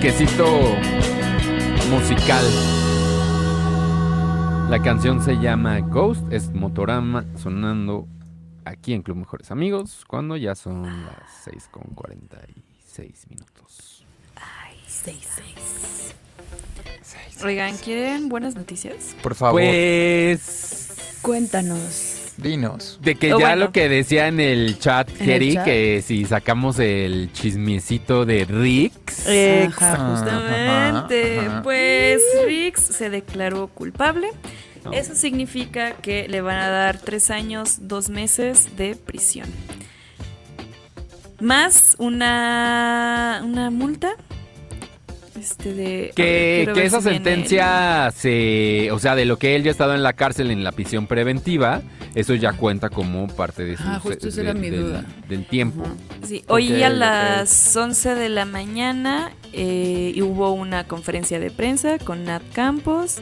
Un bloquecito musical. La canción se llama Ghost, es Motorama sonando aquí en Club Mejores Amigos cuando ya son las 6 con 46 minutos. Oigan, ¿quieren buenas noticias? Por favor, Pues Cuéntanos. Dinos. de que Oh, ya bueno. lo que decía en el chat Jerry que si sacamos el chismecito de Rix Ajá. Justamente. Ajá, ajá. Pues Rix se declaró culpable. No. Eso significa que le van a dar tres años, dos meses de prisión. Más una, una multa. Este de. ver, Que, esa si sentencia se, o sea, de lo que él ya ha estado en la cárcel en la prisión preventiva, eso ya cuenta como parte de su Ajá, justo esa era mi del- duda. del tiempo. Sí, hoy Ok, a las 11 de la mañana eh, y hubo una conferencia de prensa con Nat Campos,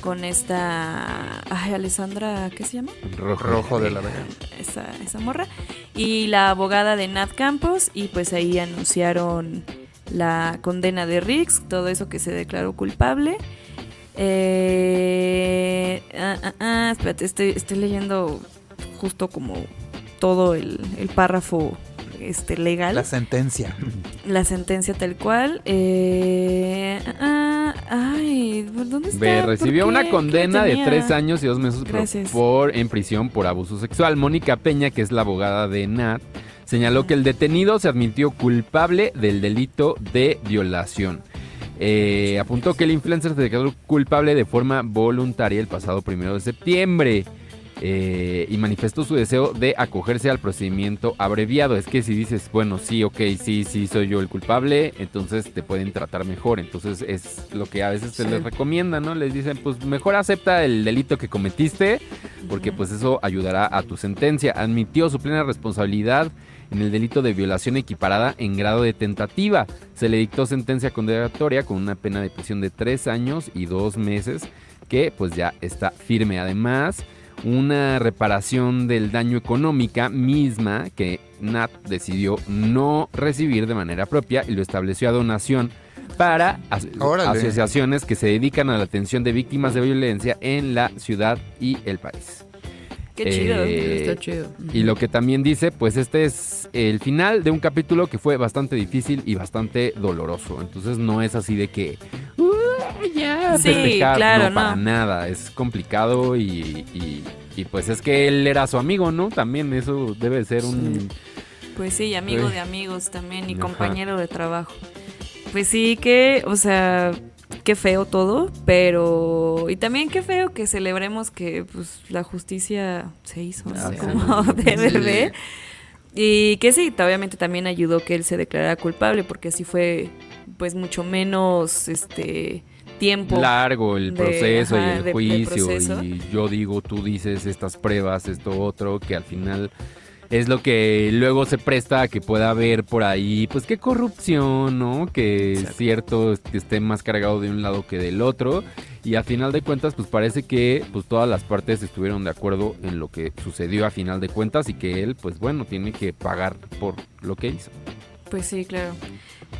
con esta ay, Alessandra, ¿qué se llama? Rojo de la Vega. esa, esa morra. Y la abogada de Nat Campos. Y pues ahí anunciaron la condena de Riggs, todo eso que se declaró culpable. Eh, ah, ah, ah, espérate, estoy, estoy leyendo justo como todo el, el párrafo este, legal. La sentencia. La sentencia tal cual. Eh, ah, ay, ¿dónde está? Ve, ¿Por recibió una ¿Qué condena de tres años y dos meses por- por, en prisión por abuso sexual. Mónica Peña, que es la abogada de Nat, señaló que el detenido se admitió culpable del delito de violación. Eh, apuntó que el influencer se declaró culpable de forma voluntaria el pasado primero de septiembre. eh, y manifestó su deseo de acogerse al procedimiento abreviado. Es que si dices, bueno, sí, ok, sí, sí, soy yo el culpable, entonces te pueden tratar mejor. Entonces es lo que a veces se Sí. les recomienda, ¿no? Les dicen, pues mejor acepta el delito que cometiste, porque pues eso ayudará a tu sentencia. Admitió su plena responsabilidad en el delito de violación equiparada en grado de tentativa. Se le dictó sentencia condenatoria con una pena de prisión de tres años y dos meses, que pues ya está firme. Además, una reparación del daño económica misma que Nat decidió no recibir de manera propia y lo estableció a donación para Órale. asociaciones que se dedican a la atención de víctimas de violencia en la ciudad y el país. Qué chido. Eh, Está chido. Y lo que también dice, pues este es el final de un capítulo que fue bastante difícil y bastante doloroso. Entonces no es así de que... "Uh, ya, Sí, festejar". claro, no, para no. nada. Es complicado y, y- y, pues es que él era su amigo, ¿no? También eso debe ser un... Pues sí, amigo Uy. de amigos también y Ajá. compañero de trabajo. Pues sí, que, o sea, qué feo todo, pero... Y también qué feo que celebremos que pues la justicia se hizo. Ah, <laughs> sí. Como de. Y que sí, obviamente también ayudó que él se declarara culpable, porque así fue pues mucho menos este tiempo. largo el de- proceso ajá, y el juicio y yo digo, tú dices estas pruebas, esto otro, que al final es lo que luego se presta a que pueda haber por ahí, pues qué corrupción, ¿no? Que es cierto que esté más cargado de un lado que del otro y a final de cuentas pues parece que pues todas las partes estuvieron de acuerdo en lo que sucedió a final de cuentas y que él pues bueno tiene que pagar por lo que hizo. Pues sí, claro.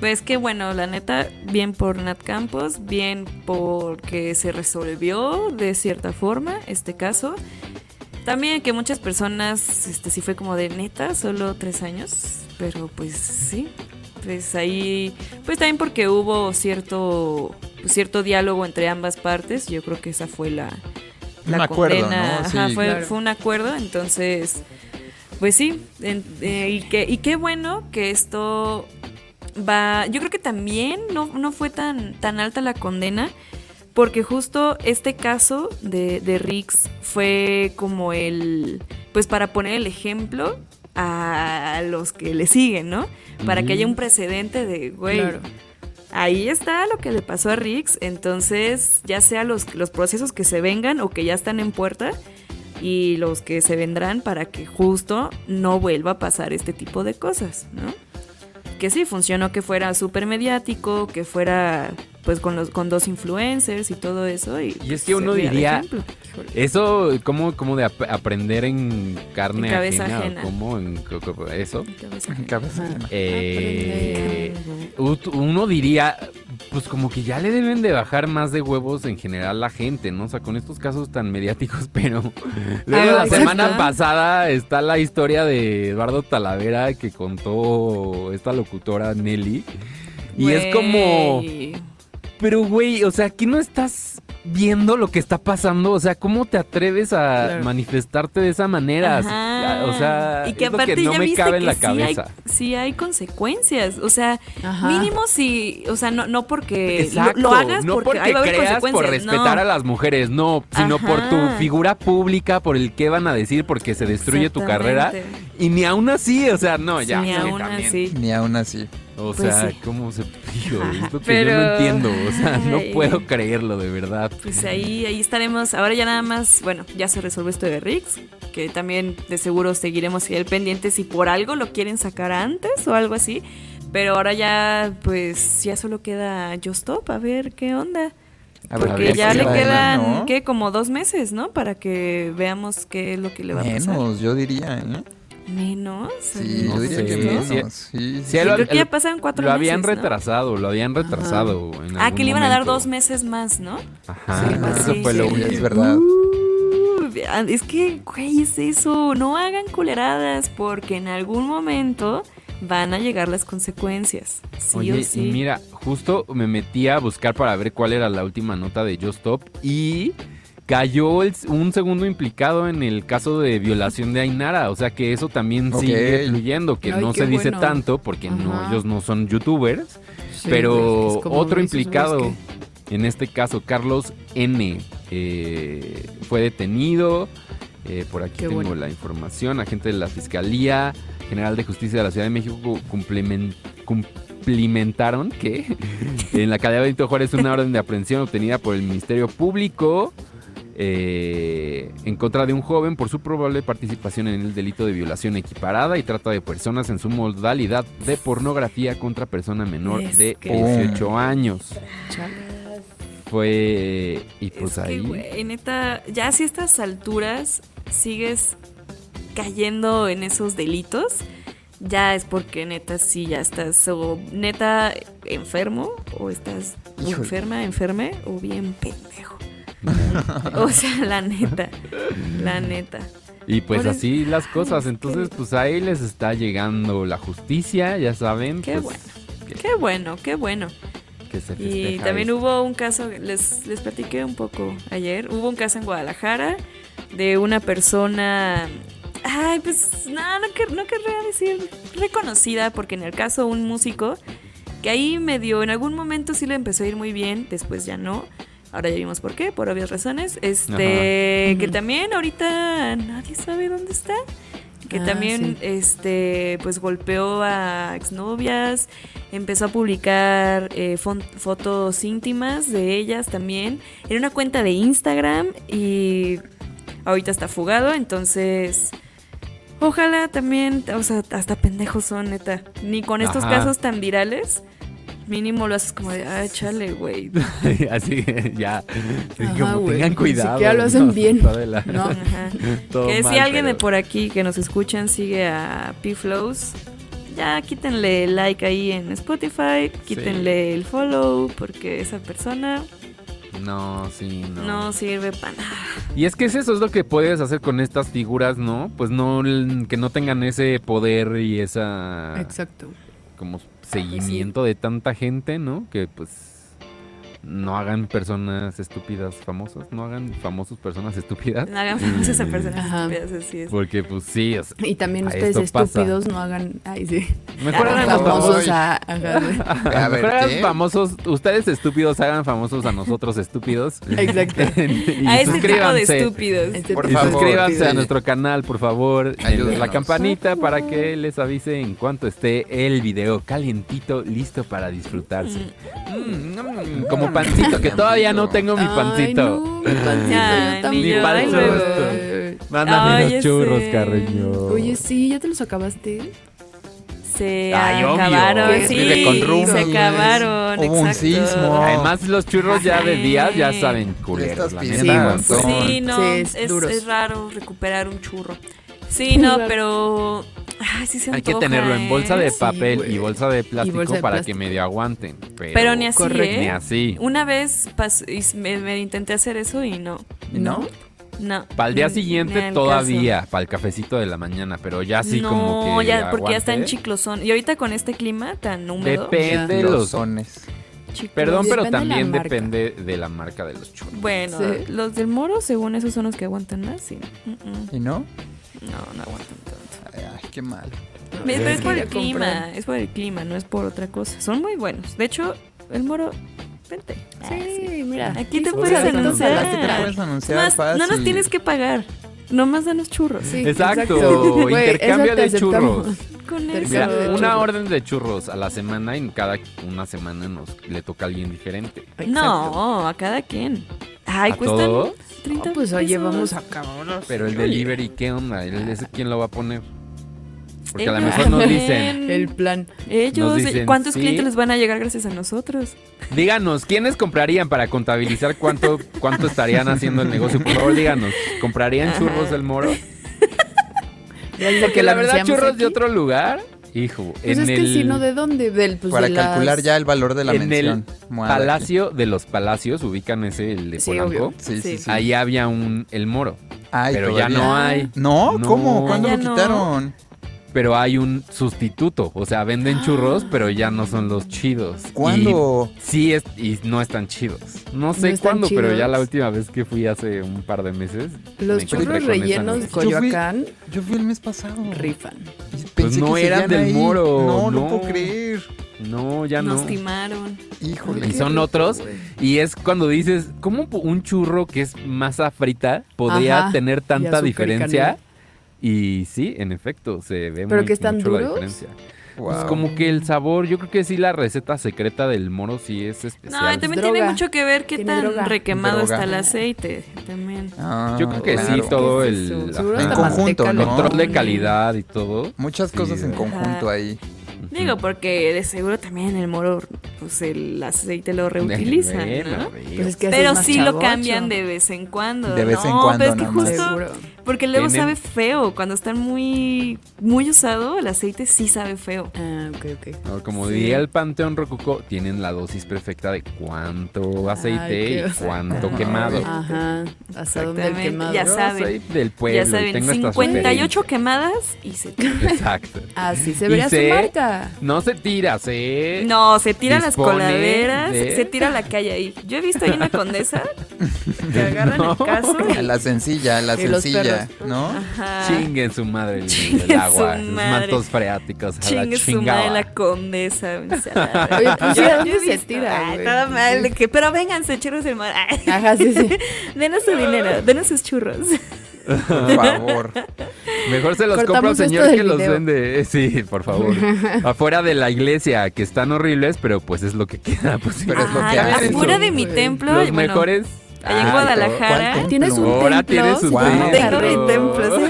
Pues que bueno, la neta, bien por Nat Campos, bien porque se resolvió de cierta forma este caso. También que muchas personas, este sí fue como de neta, solo tres años, pero pues sí, pues ahí, pues también porque hubo cierto, pues, cierto diálogo entre ambas partes, yo creo que esa fue la, la Un acuerdo, condena, ¿no? ajá, fue, claro. fue un acuerdo, entonces, pues sí, en- eh, y, que, y qué bueno que esto va, yo creo que también no, no fue tan, tan alta la condena, porque justo este caso de, de Riggs fue como el, pues para poner el ejemplo a los que le siguen, ¿no? Para que haya un precedente de, güey, Claro. ahí está lo que le pasó a Riggs, entonces ya sea los, los procesos que se vengan o que ya están en puerta y los que se vendrán para que justo no vuelva a pasar este tipo de cosas, ¿no? Que sí, funcionó que fuera súper mediático, que fuera pues con los con dos influencers y todo eso. Y, Y es pues, que uno diría. Eso, como, como de ap- aprender en carne En cabeza ajena, ajena. como en eso. Cabeza ajena. Eh, uno diría, pues como que ya le deben de bajar más de huevos en general la gente, ¿no? O sea, con estos casos tan mediáticos, <laughs> pero luego la semana pasada está la historia de Eduardo Talavera que contó esta locutora Nelly. Y es como. Pero güey, o sea, aquí no estás viendo lo que está pasando, o sea, ¿cómo te atreves a Claro. manifestarte de esa manera? Ajá. O sea, y que es lo aparte que no ya me viste cabe en que la sí cabeza. hay, sí hay consecuencias, o sea, Ajá. mínimo si, o sea, no, no porque lo- Exacto, lo, hagas no porque, porque ahí va a haber creas por respetar no. a las mujeres, no, sino por tu figura pública, por el que van a decir, porque se destruye tu carrera. Y ni aún así, o sea, no, ya. Ni sí, aún también. así. Ni aún así. O Pues sea, sí. ¿cómo se Es lo que Pero- yo no entiendo, o sea, no puedo creerlo, de verdad. Pues ahí, ahí estaremos. Ahora ya nada más, bueno, ya se resuelve esto de Riggs, que también de seguro seguiremos el pendiente si por algo lo quieren sacar antes o algo así. Pero ahora ya, pues ya solo queda Just Stop, a ver qué onda. A ver, Porque ver ya le quedan, ¿no? ¿qué? Como dos meses, ¿no? Para que veamos qué es lo que le va a pasar. Menos, yo diría, ¿eh? Menos. Sí, No yo diría sé, que menos. Sí, sí, Sí, Sí, lo- creo que ya pasaron cuatro Lo habían meses, ¿no? retrasado, lo habían retrasado. en Ah, que le iban a dar dos meses más, ¿no? Ajá, Sí, eso sí, fue lo último. es verdad. Uh, es que, güey, es eso. No hagan culeradas porque en algún momento van a llegar las consecuencias. Sí Oye, o sí. y mira, justo me metí a buscar para ver cuál era la última nota de Just Stop y cayó el- un segundo implicado en el caso de violación de Ainara, o sea que eso también sigue fluyendo, que Ay, no se dice bueno. tanto porque no ellos no son youtubers, Sí, pero otro implicado, que- en este caso Carlos N, eh, fue detenido. eh, por aquí Qué tengo bueno. la información. Agente de la Fiscalía General de Justicia de la Ciudad de México cumplimentaron que <laughs> en la calidad de Benito Juárez una orden de aprehensión obtenida por el Ministerio Público eh, en contra de un joven por su probable participación en el delito de violación equiparada y trata de personas en su modalidad de pornografía contra persona menor Es de que- 18 años. Fue y pues es que, ahí güey, neta, ya si a estas alturas sigues cayendo en esos delitos, ya es porque neta sí ya estás o neta enfermo o estás Híjole. enferma, enferme o bien pendejo. <laughs> o sea, la neta, la neta. Y pues Por así las cosas, es entonces pues ahí les está llegando la justicia, ya saben. Qué pues, bueno. que- Qué bueno, qué bueno. que se Y también esto. hubo un caso, les, les platiqué un poco ayer, hubo un caso en Guadalajara de una persona, ay, pues no, no, quer- no querría decir reconocida, porque en el caso un músico, que ahí medio, en algún momento sí le empezó a ir muy bien, después ya no. Ahora ya vimos por qué, por obvias razones. Este, Ajá. que también ahorita nadie sabe dónde está. Que Ah, también, sí. este, pues golpeó a exnovias, empezó a publicar eh, fotos íntimas de ellas también en una cuenta de Instagram y ahorita está fugado, entonces ojalá también, o sea, hasta pendejos son, neta, ni con estos Ajá. casos tan virales, mínimo lo haces como de, ah, chale, güey. <laughs> así ya Ajá, como tengan ni cuidado. siquiera lo hacen ¿no? bien. La- No. Ajá. <laughs> todo que mal, si alguien de por aquí que nos escuchan sigue a P-Flows, ya quítenle like ahí en Spotify, quítenle el follow, porque esa persona No, sí, no. no, sirve para nada. Y es que es eso es lo que puedes hacer con estas figuras, ¿no? Pues no l- que no tengan ese poder y esa Exacto. como seguimiento de tanta gente, ¿no? Que pues no hagan personas estúpidas famosas, no hagan famosos personas estúpidas. No hagan famosas a personas Ajá. estúpidas, así es. Porque pues sí, o sea, Y también ustedes pasa. estúpidos no hagan. Ay, sí. mejor hagan famosos famosos. a. A ver, Mejor famosos, ustedes estúpidos hagan famosos a nosotros estúpidos. Exacto. <laughs> y a ese tipo de estúpidos. Este Por Y favor. suscríbanse a nuestro canal, por favor. en Ayúdenos. la campanita para que les avise en cuanto esté el video calientito, listo para disfrutarse. Mm, mm, como pancito, que todavía no tengo mi Ay, pancito. no, mi pancito, Ay, yo también. Mándame Ay, los churros, sé. Carreño. Oye, sí, ¿ya te los acabaste? Se Ay, acabaron, sí, se acabaron, Hubo un exacto. sismo. Además, los churros ya de día ya saben culeros. Sí. Sí, no, Sí, es, es es raro recuperar un churro. Sí, no, pero... Ay, sí se Hay que antoja, tenerlo en bolsa de ¿eh? Sí, papel güey. y bolsa de plástico bolsa de para plástico. que medio aguanten. Pero, Pero ni así, Correcto. ¿eh? Ni así. Una vez pas- y me, me intenté hacer eso y no, ¿No? no. Para el día ni- siguiente todavía, para el cafecito de la mañana, pero ya no, como que ya, porque ya está en aguante. chiclosón. Y ahorita con este clima tan húmedo. Depende Los los... sones. chiclos- Perdón, pero Depende de la también marca. depende de la marca de los churros. Bueno, Sí. los del moro, según esos son los que aguantan más, sí. Mm, mm. ¿Y no? No, no aguantan tanto. Ay, ay, qué mal. Pero es por el clima, comprar. es por el clima, no es por otra cosa. Son muy buenos. De hecho, el moro, vente. Sí, mira. Aquí te puedes anunciar. letras. puedes anunciar Más, no nos tienes que pagar. Nomás danos churros. Sí, Exacto, Güey, intercambio de churros. Con eso. Mira, de una churros. orden de churros a la semana y en cada una semana nos le toca a alguien diferente. No, a cada quien. Ay, ¿A cuestan todo? 30 No, pues oye, pesos. vamos a acabar. Pero el delivery, ¿qué onda? ¿El- ¿Ese quién lo va a poner? Porque a lo mejor nos dicen, El plan. Ellos, dicen, ¿cuántos sí. clientes les van a llegar gracias a nosotros? díganos, ¿quiénes comprarían para contabilizar cuánto, cuánto estarían haciendo el negocio? Por favor, díganos, ¿comprarían Ajá. churros del moro? Ya que la verdad, churros de otro lugar, hijo, Pues en es que el si no, ¿de dónde? Del, pues, Para de calcular las- ya el valor de la en el mención. Moada. Palacio de los Palacios, ubican ese, el de Sí, Polanco. obvio. Sí, sí, Sí. sí. Ahí había un, el moro, Ay, pero ya no hay. No, No. ¿cómo? ¿Cuándo Ya lo no. Pero hay un sustituto, o sea, venden churros, pero ya no son los chidos. ¿Cuándo? Y sí, es, y no están chidos. No sé cuándo, pero ya la última vez que fui hace un par de meses. Los me churros rellenos de noticia. Yo fui- Coyoacán Yo fui el mes pasado. rifan. Pensé no que eran del ahí. Moro, No, no, no. puedo creer. No, ya no. Nos timaron. Híjole. Y son otros. Y es cuando dices, ¿cómo un churro que es masa frita podría Ajá, tener tanta diferencia? Y sí, en efecto, se ve ¿Pero muy, que están mucho la duros? diferencia. Wow. Pues como que el sabor, yo creo que sí la receta secreta del moro sí es especial. No, y también Droga. tiene mucho que ver qué Tiene tan droga. requemado Droga. está el aceite. También. Ah, Yo creo que claro. sí, todo ¿Qué es el hasta conjunto, control de calidad y todo. Muchas Sí, cosas en conjunto Ajá. ahí. Digo, porque de seguro también el moro, pues el aceite lo reutilizan, ¿no? Pues es que Pero sí lo chavocho. cambian de vez en cuando. De vez en No, cuando pero es que justo Seguro. porque luego Tienen- sabe feo. Cuando están muy, muy usado, el aceite sí sabe feo. Ah, ok, ok. No, Como Sí. diría el Panteón Rococo, tienen la dosis perfecta de cuánto aceite qué y cuánto Ay. quemado. Ajá. Hasta dónde el Exactamente, quemado. ya Yo saben. soy del pueblo ya y saben, tengo estas 58 quemadas y se. <laughs> Exacto. Así se Y vería su sé- No se tira, se... No, se tira las coladeras, de- se tira la calle ahí. Yo he visto ahí una condesa <laughs> que agarran No. el caso y... La sencilla, la Y sencilla. ¿no? Ajá. Chinguen su madre <laughs> el, Chingue el agua, su los madre. mantos freáticos, Chingue su madre la condesa. <laughs> Oye, pues Yo- ¿a yo se tira, ay, mal, que, pero vénganse, churros del mar. Ay, Ajá, sí, sí. Denos su dinero, denos sus churros. Por favor. Mejor se los compra Cortamos señor que los video. vende. Sí, por favor. <laughs> Afuera de la iglesia, que están horribles, pero pues es lo que queda. Pues, Pero es lo Ay, que hay. afuera de mi templo, Los bueno, mejores. allá en Ah, Guadalajara. ¿cuál Tienes un Ahora templo. tienes sí, templo. Tengo mi templo. <laughs>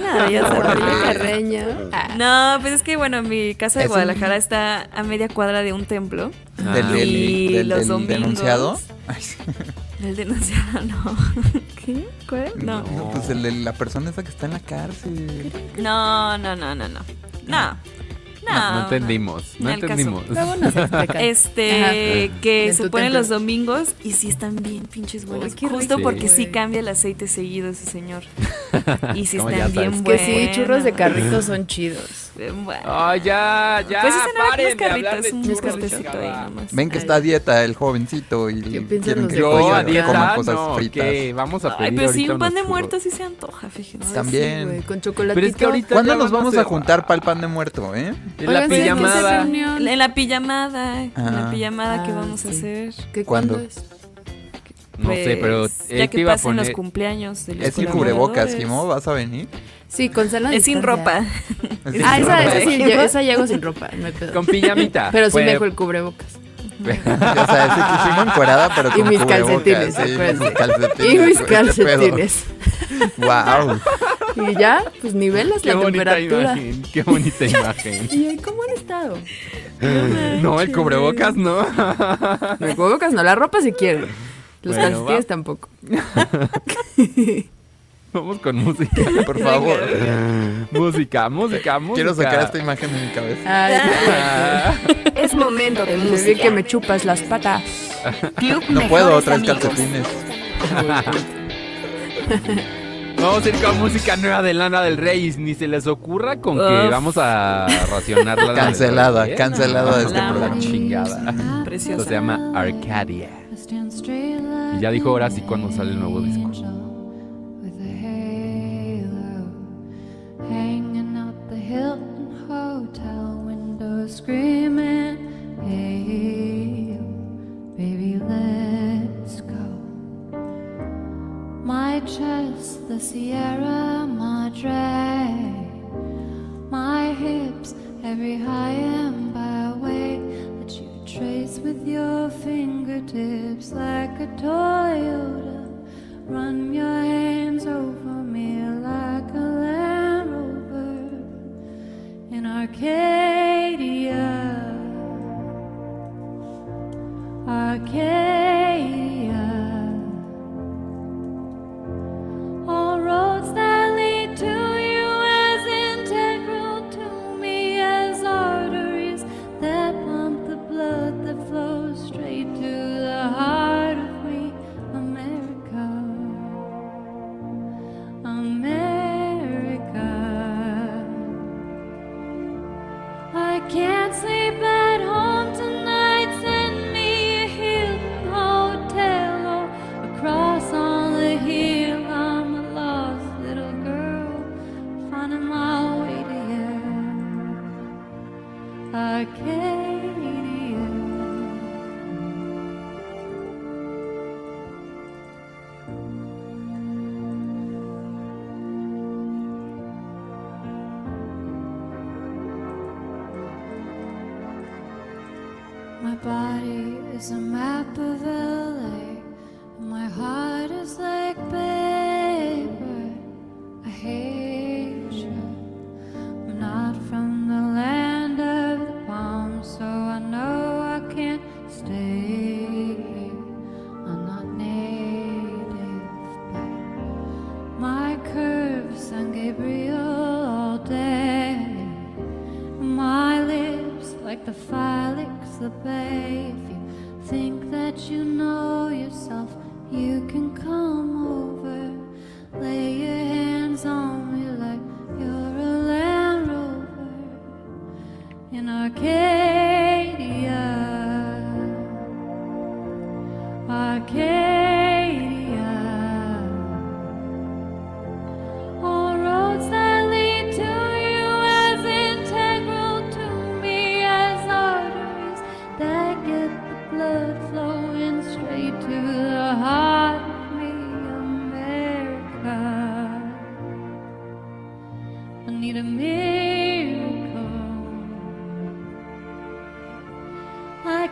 Ah, No, pues es que bueno, mi casa de un- Guadalajara está a media cuadra de un templo. Ah. Del, del- Y del- los domingos. denunciado. Del denunciado, no. <laughs> ¿Qué? ¿Cuál? No. No, pues el de la persona esa que está en la cárcel. No, no, no, no, no. No. No, No, no entendimos, no caso. entendimos. <laughs> Este, Ajá. que se ponen templo. los domingos y sí están bien pinches buenos. Qué Justo rico. porque sí cambia el aceite seguido ese señor. Y sí <laughs> están bien sabes. Que buenos. sí, churros de carritos son chidos. Buenos. Ay, ya, ya. Pues no no paren carrito, es un churros, cortecito ahí nomás. Ven que está a dieta el jovencito y ¿Qué piensan quieren que Yo Coyoacán? a coman dieta, cosas no, fritas. ¿qué? Vamos a pedir Ay, pero sí, ahorita un pan de muerto sí se antoja, fíjense. También. sí, con chocolatito. Pero es que ahorita ¿Cuándo nos vamos a juntar para el pan de muerto, eh? En la Oigan, pijamada. En la pijamada, en la Ah. pijamada que Ah, vamos a sí. hacer. ¿Qué ¿Cuándo? cuándo es? No sé, pero Pues, él ya que iba a pasen poner... los cumpleaños de los Es sin cubrebocas. Jimo, ¿vas a venir? Sí, con sana Es sin ropa. Es sin Ah, esa, ropa. esa sí, <laughs> yo- esa llego sin ropa, no hay pedo. Con pijamita. <laughs> Pero sí Fue- me dejo el cubrebocas. <laughs> O sea, es que encuerada, pero Y con mis cubrebocas, calcetines, sí, mis calcetines. Y mis calcetines. Wow. <laughs> Y ya, pues nivelas Qué la bonita temperatura. imagen, qué bonita <laughs> imagen. Y ¿cómo han estado? No, el cubrebocas no. <laughs> El cubrebocas no, la ropa si quieren. Los Bueno, calcetines va. tampoco. Vamos con música. Por favor. música, música, música. Quiero sacar esta imagen de mi cabeza. Ay, Ah, Es momento de música. que me chupas las patas. Club No puedo, traes calcetines. Vamos a ir con música nueva de Lana del Rey. Ni se les ocurra con que Uf. vamos a racionar la Cancelada, cancelada de este La programa. Chingada. Esto Preciosa. se llama Arcadia. Y ya dijo ahora sí cuando sale el nuevo disco. with a halo hanging out the Hilton Hotel window, screaming. my chest, the Sierra Madre, my hips, every high and by way that you trace with your fingertips like a Toyota. Run your hands over me like a Land Rover in Arcadia. Arcadia. all roads that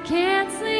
can't sleep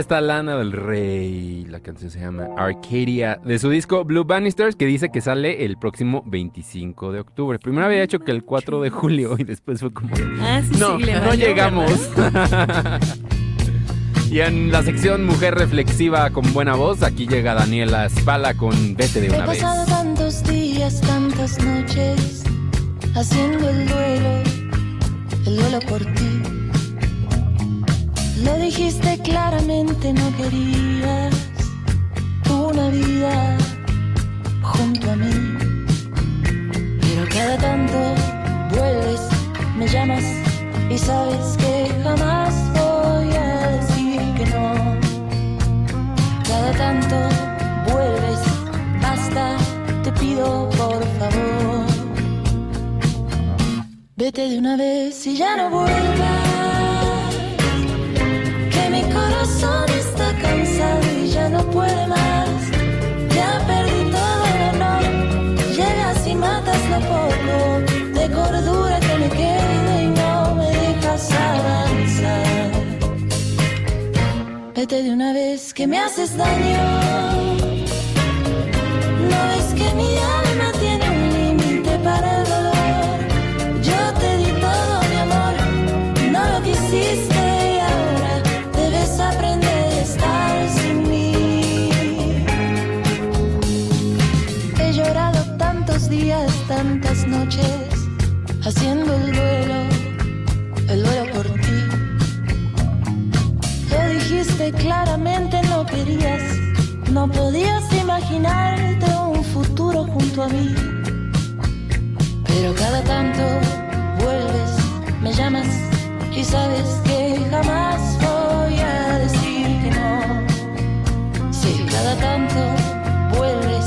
está Lana del Rey. La canción se llama Arcadia. De su disco Blue Bannisters, que dice que sale el próximo 25 de octubre. Primero había hecho que el 4 de julio y después fue como. Ah, sí, No, sí, le no valió, llegamos. <laughs> y en la sección Mujer Reflexiva con buena voz, aquí llega Daniela Spala con Vete de He una vez. pasado tantos días, tantas noches, haciendo el duelo, el duelo por ti. Lo dijiste claramente, no querías una vida junto a mí. Pero cada tanto vuelves, me llamas y sabes que jamás voy a decir que no. Cada tanto vuelves, basta, te pido por favor. Vete de una vez y ya no vuelvas. Corazón está cansado y ya no puede más. Ya perdí todo el honor. Llegas y matas lo poco de cordura que me queda y no me dejas avanzar. Vete de una vez que me haces daño. No es que mi alma haciendo el duelo, el duelo por ti. Lo dijiste claramente, no querías, no podías imaginarte un futuro junto a mí. Pero cada tanto vuelves, me llamas y sabes que jamás voy a decir que no. Si cada tanto vuelves,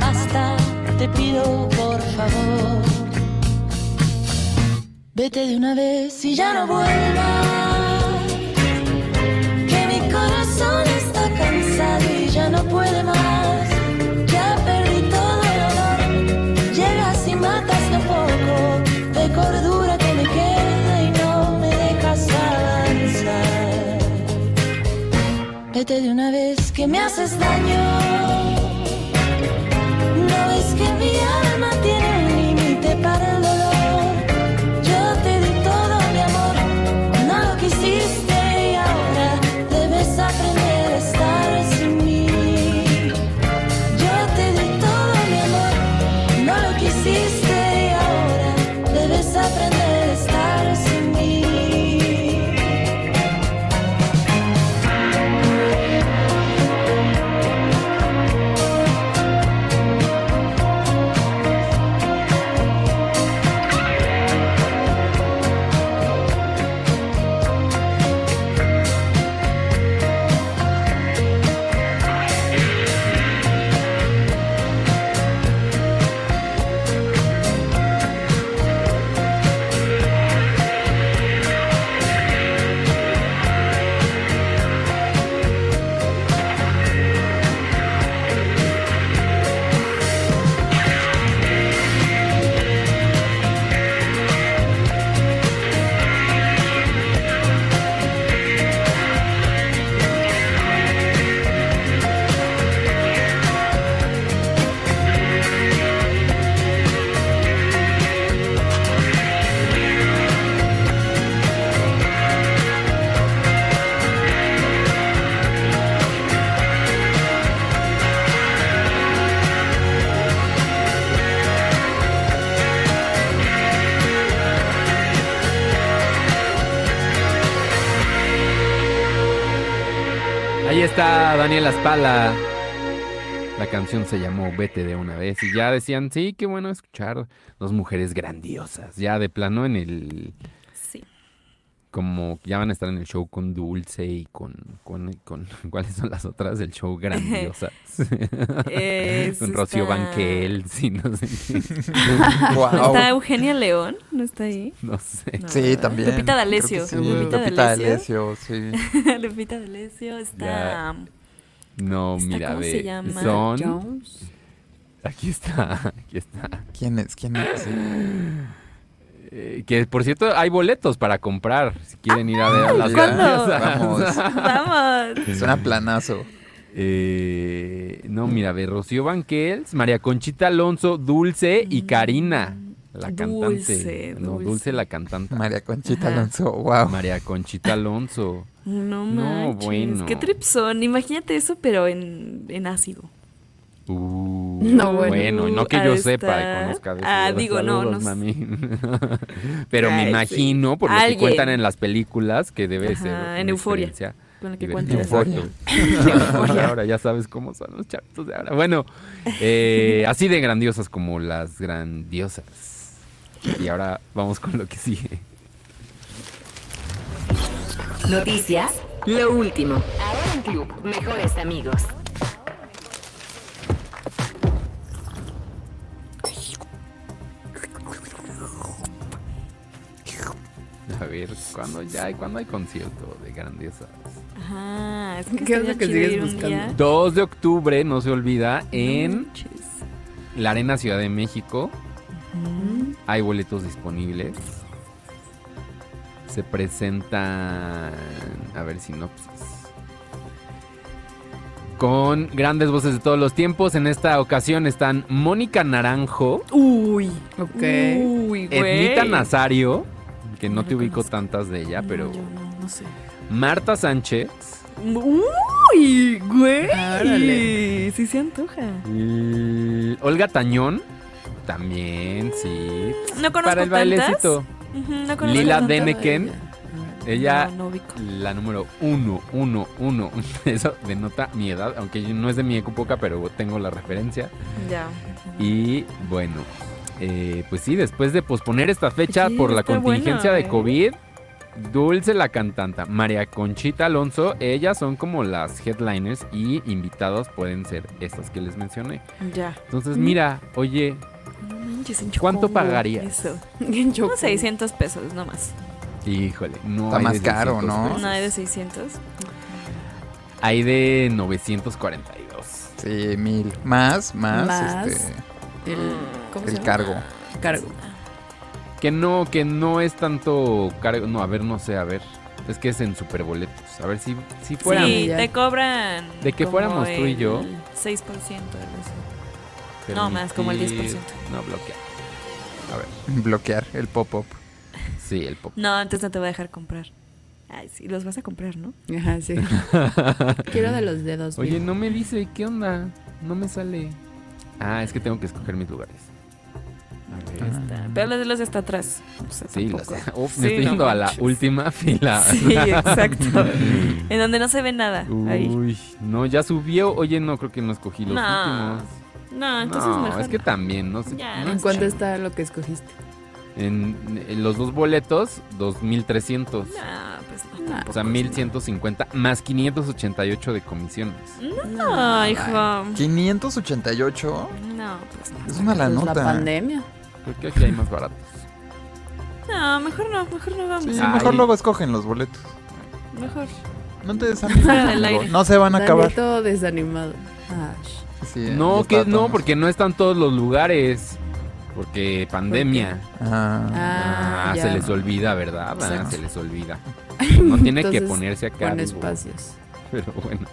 basta, te pido por favor. Vete de una vez y ya no vuelvas. Que mi corazón está cansado y ya no puede más. Ya perdí todo el honor. Llegas y matas lo poco de cordura que me queda y no me dejas avanzar. Vete de una vez que me haces daño. Está. La canción se llamó Vete de una vez. Y ya decían, sí, qué bueno escuchar dos mujeres grandiosas. Ya de plano en el. Sí. Como ya van a estar en el show con Dulce y con. con, con- <laughs> ¿Cuáles son las otras del show grandiosas? <laughs> Es con Rocío esta- Banquel, sí, no sé qué. ¿No Wow. está Eugenia León? ¿No está ahí? No sé. No, Sí, también. Lupita D'Alessio. sí, Lupita Lupita D'Alessio. D'Alessio, sí. <laughs> Lupita D'Alessio está... Ya. No, Está, mira, ¿cómo ve. se llama? Son. Jones. Aquí está, aquí está. ¿Quién es? ¿Quién es? <laughs> Eh, que por cierto, hay boletos para comprar si quieren ir a ver a las ¿cuándo? <laughs> Vamos. Vamos. Suena planazo. Eh, no, mira, ve Rocío Banquels, María Conchita Alonso, Dulce y Karina, la cantante. Dulce, no, Dulce. Dulce la cantante. María Conchita Ajá. Alonso, wow. María Conchita Alonso. No No, manches. bueno. Qué tripsón. Imagínate eso, pero en, en ácido. Uh, No, bueno. bueno, no que yo sepa y conozca. Ah, digo, no, Saludos, no mami. <laughs> Pero me Ay, sí. imagino, por lo que Alguien. cuentan en las películas, que debe Ajá, ser. en Euforia. Con lo que cuentas. Exacto. <laughs> ahora ya sabes cómo son los chavitos de ahora. Bueno, eh, así de grandiosas como las grandiosas. Y ahora vamos con lo que sigue. Noticias. Lo último. Ahora en Club Mejores Amigos. A ver, ¿cuándo ya hay, cuándo hay concierto de grandiosas? Ajá. Es que ¿Qué es lo que sigues buscando? día. 2 de octubre, no se olvida, en la Arena Ciudad de México. Mm. Hay boletos disponibles. Se presentan. A ver, sinopsis. Con grandes voces de todos los tiempos. En esta ocasión están Mónica Naranjo, Uy. Ok. Uy. Ednita Nazario, que no No te ubico tantas de ella, No, pero. yo no, no sé. Marta Sánchez. Uy, güey. Órale. Sí se antoja. y Olga Tañón. También, sí. No conozco Para el tantas. bailecito. No conozco Lila. Deneken. Ella, No, no ubico. la número uno, uno, uno. <laughs> Eso denota mi edad, aunque no es de mi época, pero tengo la referencia. Ya. Y bueno, eh, pues sí, después de posponer esta fecha Sí, por la contingencia de ¿eh? COVID, Dulce la cantanta, María Conchita Alonso, ellas son como las headliners y invitados pueden ser estas que les mencioné. Ya. Entonces, mira, oye, No manches, en ¿Cuánto pagarías? Eso. <laughs> En Como Choco. 600 pesos, no más. híjole, no Está hay más de caro, 600 ¿no? pesos. No hay de 600. Hay de 942. Sí, mil. Más, más, Más. este, El, ¿cómo se el llama? cargo. Cargo. Que no, que no es tanto cargo. No, a ver, no sé, a ver. Es que es en superboletos. A ver si, si fuera. Sí, ya. te cobran. De que como fuéramos tú y yo. el 6% algo no, más, como el 10%. No, bloquear. A ver. <laughs> Bloquear el pop-up. Sí, el pop. No, entonces no te voy a dejar comprar. Ay, sí, los vas a comprar, ¿no? <laughs> Ajá, sí. <laughs> Quiero de los dedos. Oye, bien. no me dice, ¿qué onda? No me sale. Ah, es que tengo que escoger mis lugares. A ver. Está- Pero los de los de hasta atrás. O sea, Sí, las- tampoco. Uf, me Sí, estoy no yendo a la última fila. Sí, exacto. en donde no se ve nada. Ahí. Uy, no, ya subió. Oye, no, creo que no escogí los No, últimos. No, entonces no, mejor. es que no. también, no sé. Ya, ¿En cuánto está lo que escogiste? En, en los dos boletos, 2300. No, pues no. Ah, O sea, tampoco. 1150 más 588 de comisiones. No, hijo. 588. No, pues no. Es una la Pues la nota. pandemia. Creo que aquí hay más baratos. No, mejor no, mejor no vamos. Sí, Ay. mejor luego escogen los boletos. Mejor. No te desanimes. No se van a acabar. todo desanimado. Ah, Sí, No, que no, porque no están todos los lugares. Porque pandemia. Ah, Ah, Ah, ya. se les olvida, ¿verdad? Ah, Exacto. se les olvida. <laughs> No tiene que ponerse acá. Con espacios. Pero bueno.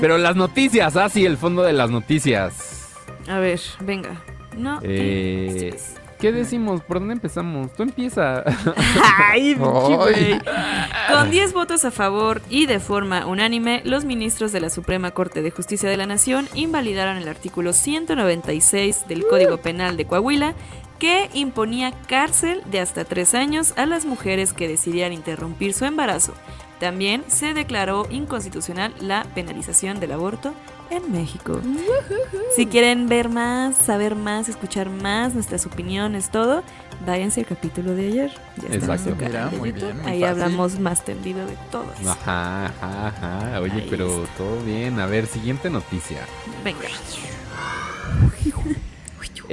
Pero las noticias, ah, sí, el fondo de las noticias. A ver, venga. No. Eh, empieces. ¿Qué decimos? ¿Por dónde empezamos? Tú empieza. <laughs> Ay, güey. Con 10 votos a favor y de forma unánime, los ministros de la Suprema Corte de Justicia de la Nación invalidaron el artículo 196 del Código Penal de Coahuila que imponía cárcel de hasta tres años a las mujeres que decidieran interrumpir su embarazo También se declaró inconstitucional la penalización del aborto en México. Si quieren ver más, saber más, escuchar más nuestras opiniones, todo, váyanse al capítulo de ayer. Ya Exacto. Mira, muy bien, muy Ahí fácil. hablamos más tendido de todo eso. Ajá, ajá, ajá. Oye, Ahí pero está. todo bien. A ver, siguiente noticia. Venga.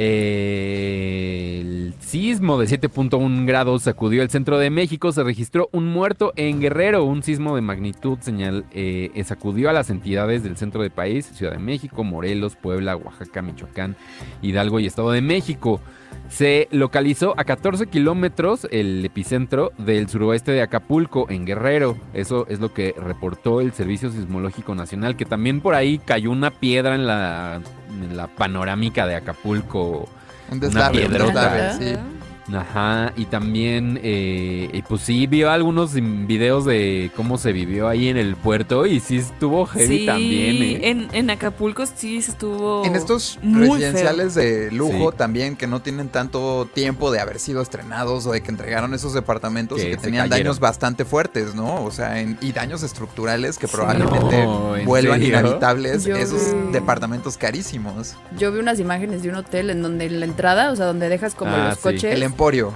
El sismo de 7.1 grados sacudió el centro de México. Se registró un muerto en Guerrero. Un sismo de magnitud señal eh, eh, sacudió a las entidades del centro del país: Ciudad de México, Morelos, Puebla, Oaxaca, Michoacán, Hidalgo y Estado de México. Se localizó a 14 kilómetros el epicentro del suroeste de Acapulco, en Guerrero. Eso es lo que reportó el Servicio Sismológico Nacional, que también por ahí cayó una piedra en la, en la panorámica de Acapulco. Un Una deslave, un sí. Ajá, y también, eh, y pues sí, vio algunos videos de cómo se vivió ahí en el puerto y sí estuvo heavy Sí, también, ¿eh? en, en Acapulco sí se estuvo. En estos muy residenciales de lujo Sí. también que no tienen tanto tiempo de haber sido estrenados o de que entregaron esos departamentos Que y que tenían cayeron. daños bastante fuertes, ¿no? O sea, en- y daños estructurales que probablemente No, ¿en vuelvan serio? inhabitables Yo esos vi- departamentos carísimos. Yo vi unas imágenes de un hotel en donde en la entrada, o sea, donde dejas como Ah, los sí. coches. El Emporio.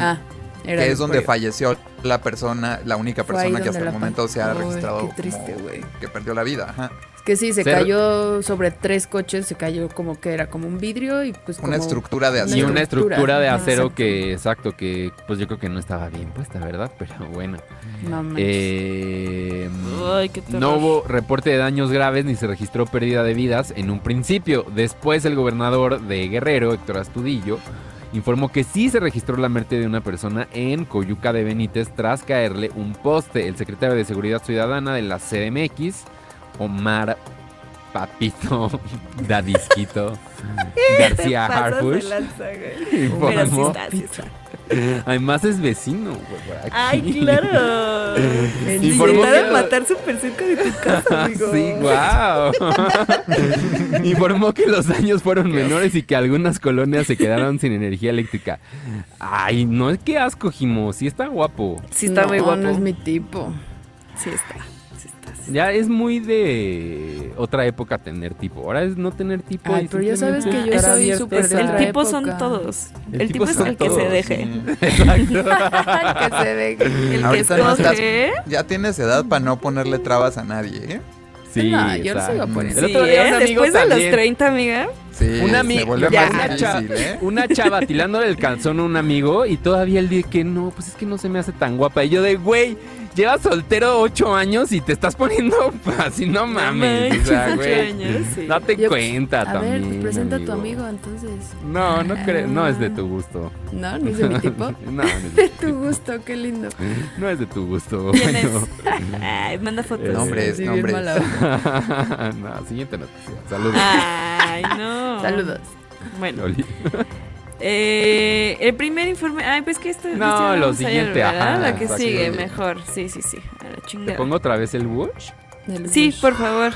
Ah, era que es donde Emporio. falleció la persona, la única Fue persona que hasta el momento se ha Ay, registrado qué triste, güey. que perdió la vida. Ajá. Es que sí, se cayó sobre tres coches, se cayó como que era como un vidrio y pues Una como- estructura de Y acero. una estructura de acero que, exacto, que pues yo creo que no estaba bien puesta, ¿verdad? <laughs> Pero bueno. No. Eh, Ay, qué no hubo reporte de daños graves ni se registró pérdida de vidas en un principio. Después el gobernador de Guerrero, Héctor Astudillo, informó que sí se registró la muerte de una persona en Coyuca de Benítez tras caerle un poste. El secretario de Seguridad Ciudadana de la CDMX, Omar Papito <laughs> Dadisquito García Harfush. Pero sí informó. está, sí está. <laughs> Además es vecino, güey. Ay, claro. <laughs> Intentaron que- matar súper cerca de tu casa, <laughs> amigo. Sí, wow. Informó que los daños fueron menores y que algunas colonias se quedaron sin energía eléctrica. Ay, no es que asco, Jimo. Sí está guapo. Sí está No, muy guapo. No es mi tipo. Sí está. Sí sí Ya es muy de otra época tener tipo. Ahora es no tener tipo. Ay, y pero ya sabes que yo soy súper de El tipo son todos. El El, tipo tipo es el que se deje. Sí. <laughs> Exacto. <laughs> que se deje. El que no estás- ya tienes edad para no ponerle trabas a nadie, ¿eh? Sí, No, yo no se exacto. iba a poner. El Sí, otro día ¿eh? un amigo Después de los también. 30, amiga. Sí, Una se amiga, vuelve ya. más una, chava, difícil, ¿eh? una chava tirándole el calzón a un amigo y todavía él dice que no, pues es que no se me hace tan guapa. Y yo de, güey, llevas soltero ocho años y te estás poniendo <laughs> así, no mames. o sea, güey, años, sí. date Yo- cuenta A ver, también. presenta a tu amigo entonces. No, no creo, no es de tu gusto. No, no es de mi tipo. <laughs> no, no es De <laughs> de tu gusto, qué lindo. no es de tu gusto. ¿Quién es? Ay, manda fotos. Nombres, Sí, bien nombres. onda. no, siguiente noticia. Saludos. Ay, no. Saludos. Bueno. Eh, el primer informe. Ay, pues que esto. No, lo vamos a ir, siguiente, ajá, La que sigue, mejor. Sí, sí, sí. A la ¿Te chingada. pongo otra vez el Bush? Del Sí, Bush. por favor.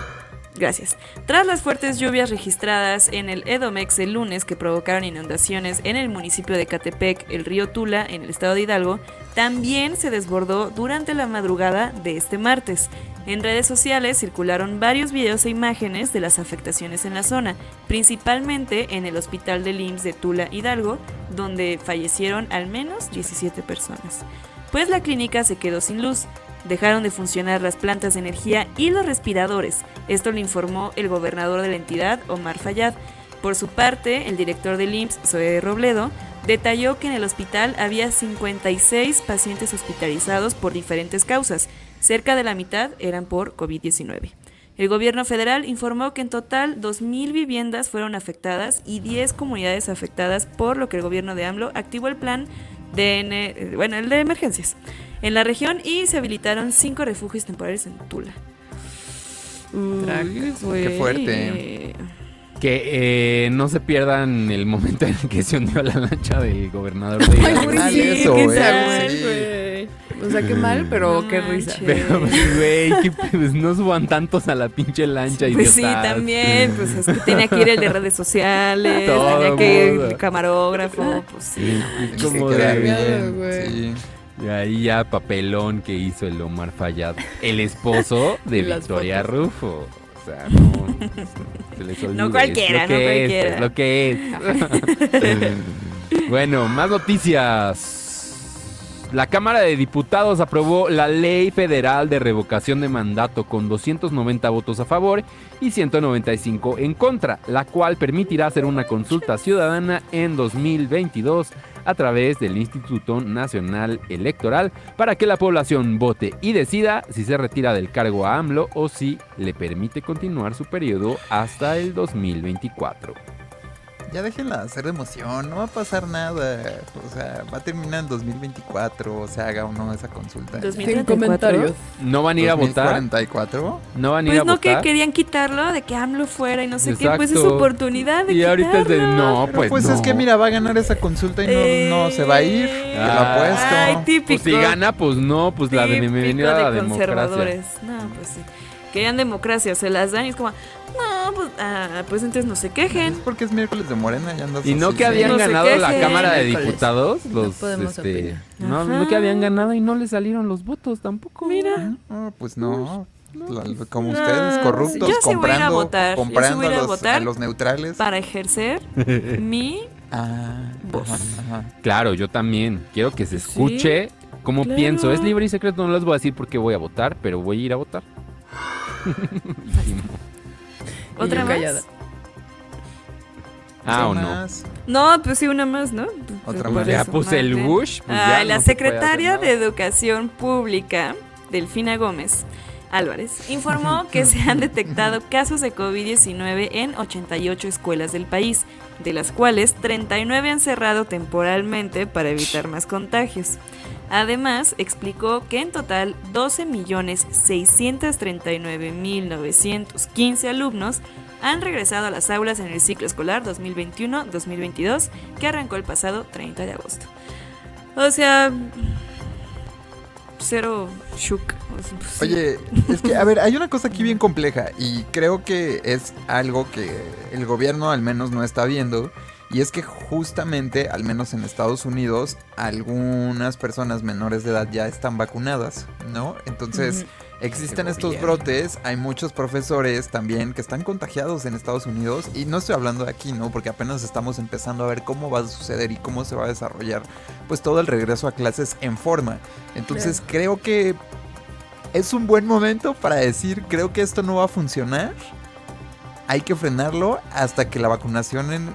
Gracias. Tras las fuertes lluvias registradas en el Edomex el lunes que provocaron inundaciones en el municipio de Catepec, el río Tula, en el estado de Hidalgo, también se desbordó durante la madrugada de este martes. En redes sociales circularon varios videos e imágenes de las afectaciones en la zona, principalmente en el hospital del IMSS de Tula, Hidalgo, donde fallecieron al menos 17 personas. Pues la clínica se quedó sin luz, dejaron de funcionar las plantas de energía y los respiradores. Esto lo informó el gobernador de la entidad, Omar Fayad. Por su parte, el director del IMSS, Zoe Robledo, detalló que en el hospital había 56 pacientes hospitalizados por diferentes causas. Cerca de la mitad eran por COVID-19. El gobierno federal informó que en total 2.000 viviendas fueron afectadas y 10 comunidades afectadas, por lo que el gobierno de AMLO activó el plan de, bueno, el de emergencias en la región y se habilitaron 5 refugios temporales en Tula. Uy, qué fuerte. Que eh, no se pierdan el momento en el que se hundió la lancha del gobernador de Ay, sí, eso, qué sí. O sea, qué mal, pero No qué risa. manches. Pero, pues, güey, pues, no suban tantos a la pinche lancha. Pues sí, idiotas. también, pues es que tenía que ir el de redes sociales, Todo tenía que ir el camarógrafo, pues sí. Es Sí, como de- bien, güey. sí. Y ahí ya papelón que hizo el Omar Fayad, el esposo <laughs> de Victoria fotos. Rufo. O sea, <laughs> no. se les olvide, No cualquiera, no cualquiera. es lo que es. <laughs> bueno, más noticias. La Cámara de Diputados aprobó la Ley Federal de Revocación de Mandato con 290 votos a favor y 195 en contra, la cual permitirá hacer una consulta ciudadana en 2022 a través del Instituto Nacional Electoral para que la población vote y decida si se retira del cargo a AMLO o si le permite continuar su periodo hasta el 2024. Ya déjenla hacer de emoción, no va a pasar nada. O sea, va a terminar en 2024, se haga o no esa consulta. Sin 2034. comentarios. ¿No van a ir a votar? ¿2044? ¿No van a ir Pues a no que votar? querían quitarlo, de que AMLO fuera y no sé qué, pues es su oportunidad de Y ahorita es de no, Pero pues, pues no. es que mira, va a ganar esa consulta y no, no se va a ir. Te lo Ah. apuesto. Ay, típico. Pues si gana, pues no, pues la de a la de democracia. conservadores. No, pues sí. Querían democracia, se las dan y es como, no, pues, ah, pues entonces no se quejen. Es porque es miércoles de Morena y andas Y no así, que sí. habían No se ganado la quejen. Cámara de Miércoles. Diputados, No los podemos este, opinar. no, Ajá. no que habían ganado y no le salieron los votos tampoco. Mira. No, pues no. La- como No, ustedes, corruptos, yo sí voy a ir a comprando, votar, yo sí comprando voy a ir a a, los, votar. a los neutrales. Para ejercer <laughs> mi Ah, Voz. ajá, ajá. Claro, yo también quiero que se Sí, escuche cómo claro. pienso. Es libre y secreto, no les voy a decir por qué voy a votar, pero voy a ir a votar. <laughs> Otra más. callada. ah, o ¿Qué no. No, pues sí, una más, ¿no? Otra más. Ya puse el bush. pues ya la no secretaria de. Educación Pública, Delfina Gómez Álvarez, informó <laughs> que se han detectado casos de COVID-19 en 88 escuelas del país, de las cuales 39 han cerrado temporalmente para evitar más contagios. Además, explicó que en total 12.639.915 alumnos han regresado a las aulas en el ciclo escolar 2021-2022 que arrancó el pasado 30 de agosto. O sea, cero shook. Oye, es que, a ver, hay una cosa aquí bien compleja y creo que es algo que el gobierno al menos no está viendo y es que justamente, al menos en Estados Unidos, algunas personas menores de edad ya están vacunadas, ¿no? Entonces, existen estos brotes, hay muchos profesores también que están contagiados en Estados Unidos y no estoy hablando de aquí, ¿no? Porque apenas estamos empezando a ver cómo va a suceder y cómo se va a desarrollar pues todo el regreso a clases en forma. Entonces, creo que es un buen momento para decir, creo que esto no va a funcionar. Hay que frenarlo hasta que la vacunación en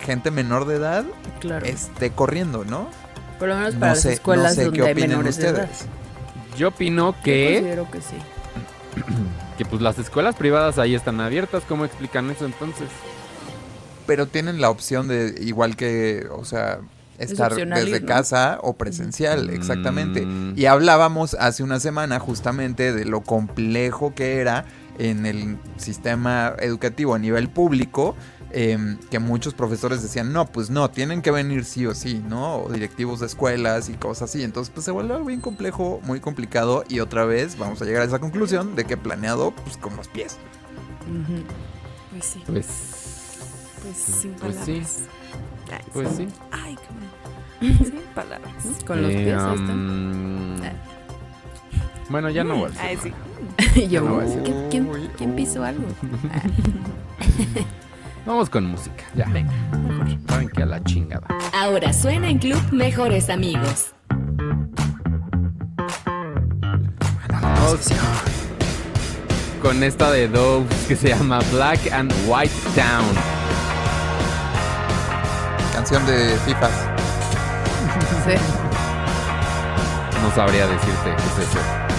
gente menor de edad Claro. esté corriendo, ¿no? Por lo menos No para las sé, escuelas no sé donde qué hay de edad. ustedes. Yo opino Yo que, considero que sí. <clears throat> que pues las escuelas privadas ahí están abiertas. ¿Cómo explican eso entonces? Pero tienen la opción de, igual que, o sea, estar desde casa o presencial, exactamente. Mm. Y hablábamos hace una semana justamente de lo complejo que era en el sistema educativo a nivel público, em, que muchos profesores decían, no, pues no, tienen que venir sí o sí, ¿no? O directivos de escuelas y cosas así. Entonces, pues se vuelve algo bien complejo, muy complicado y otra vez vamos a llegar a esa conclusión de que planeado, pues con los pies. Ujú. Pues sí, Pues, pues sin pues palabras. sí. Ay, pues sí. Ay, cabrón. Sin palabras. Con los Eh, pies ahí están. um, Bueno, ya no voy a decir Ay, sí. <laughs> Yo, no voy a decir. ¿quién, quién, quién pisó algo? <laughs> <laughs> Vamos con música. Ya. Venga. Saben que a la chingada. Ahora suena en Club Mejores Amigos. Con esta de Dove que se llama Black and White Town. Canción de FIFAs. Sí. No sabría decirte qué es eso.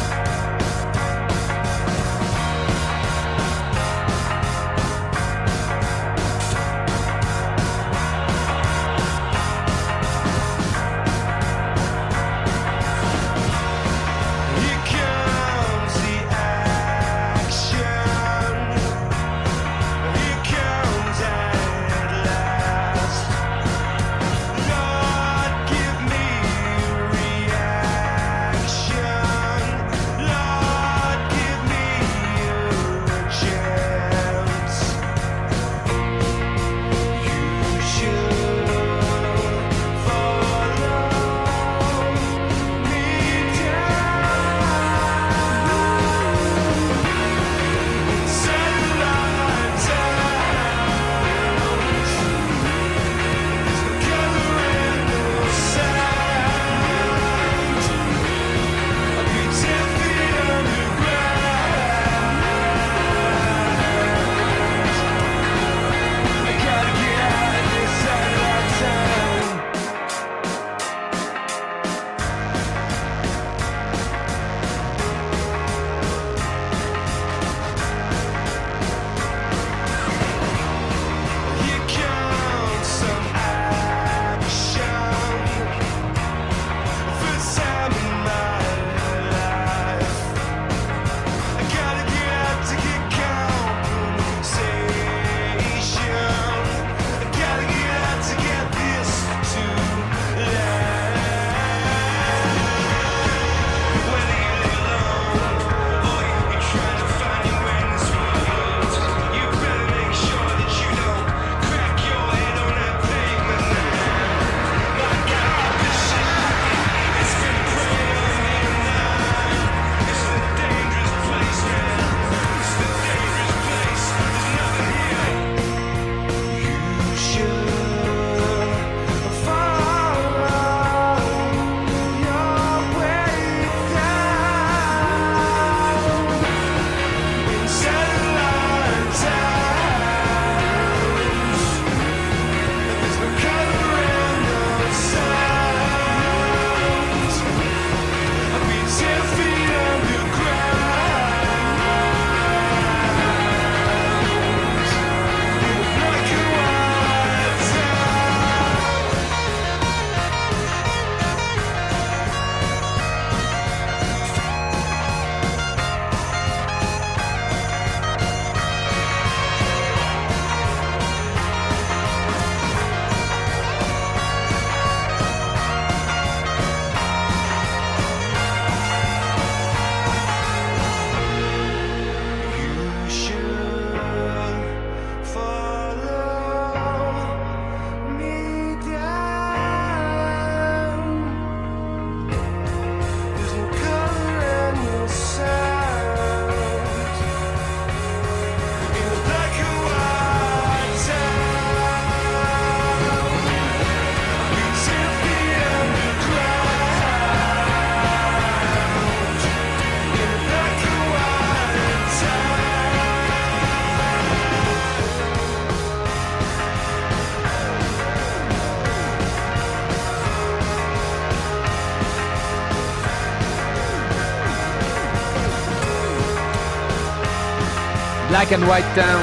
Black and White Town.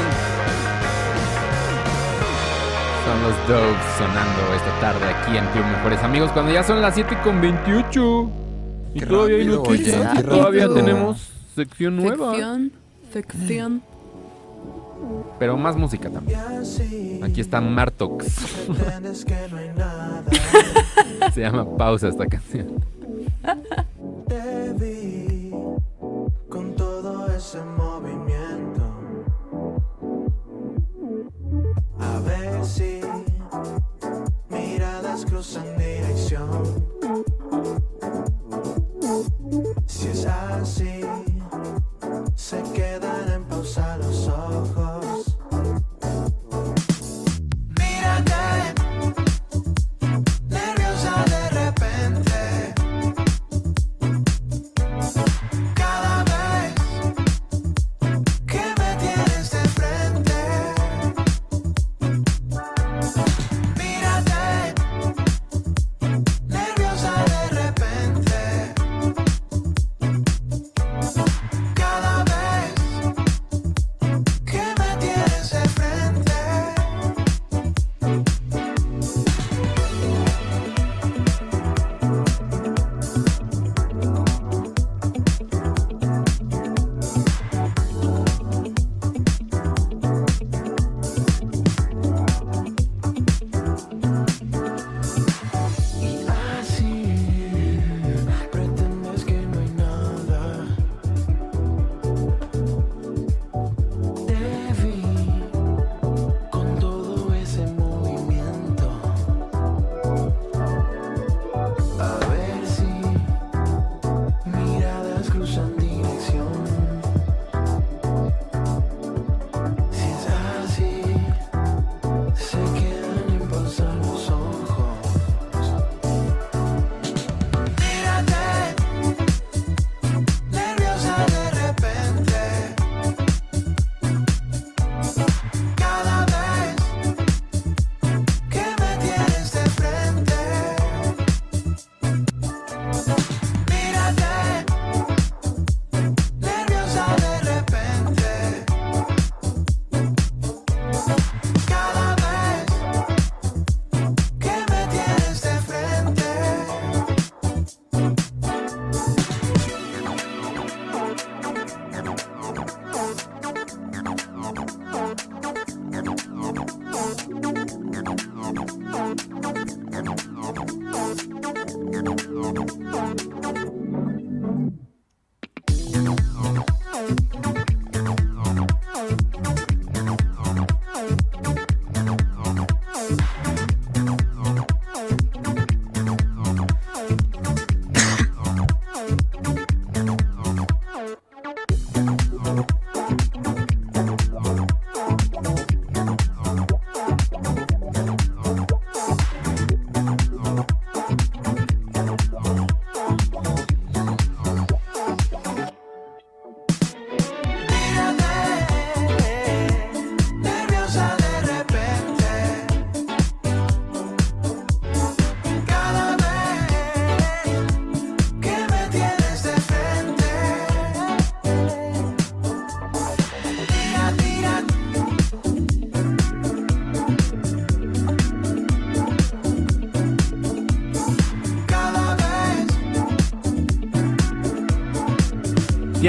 Son los Doves sonando esta tarde aquí en Club Mejores Amigos cuando ya son las 7 con 28. Y Qué todavía hay rápido, noticias. oye, todavía rápido. tenemos sección nueva. Sección. Sección. Pero más música también. Aquí está Martox. <laughs> Se llama Pausa esta canción.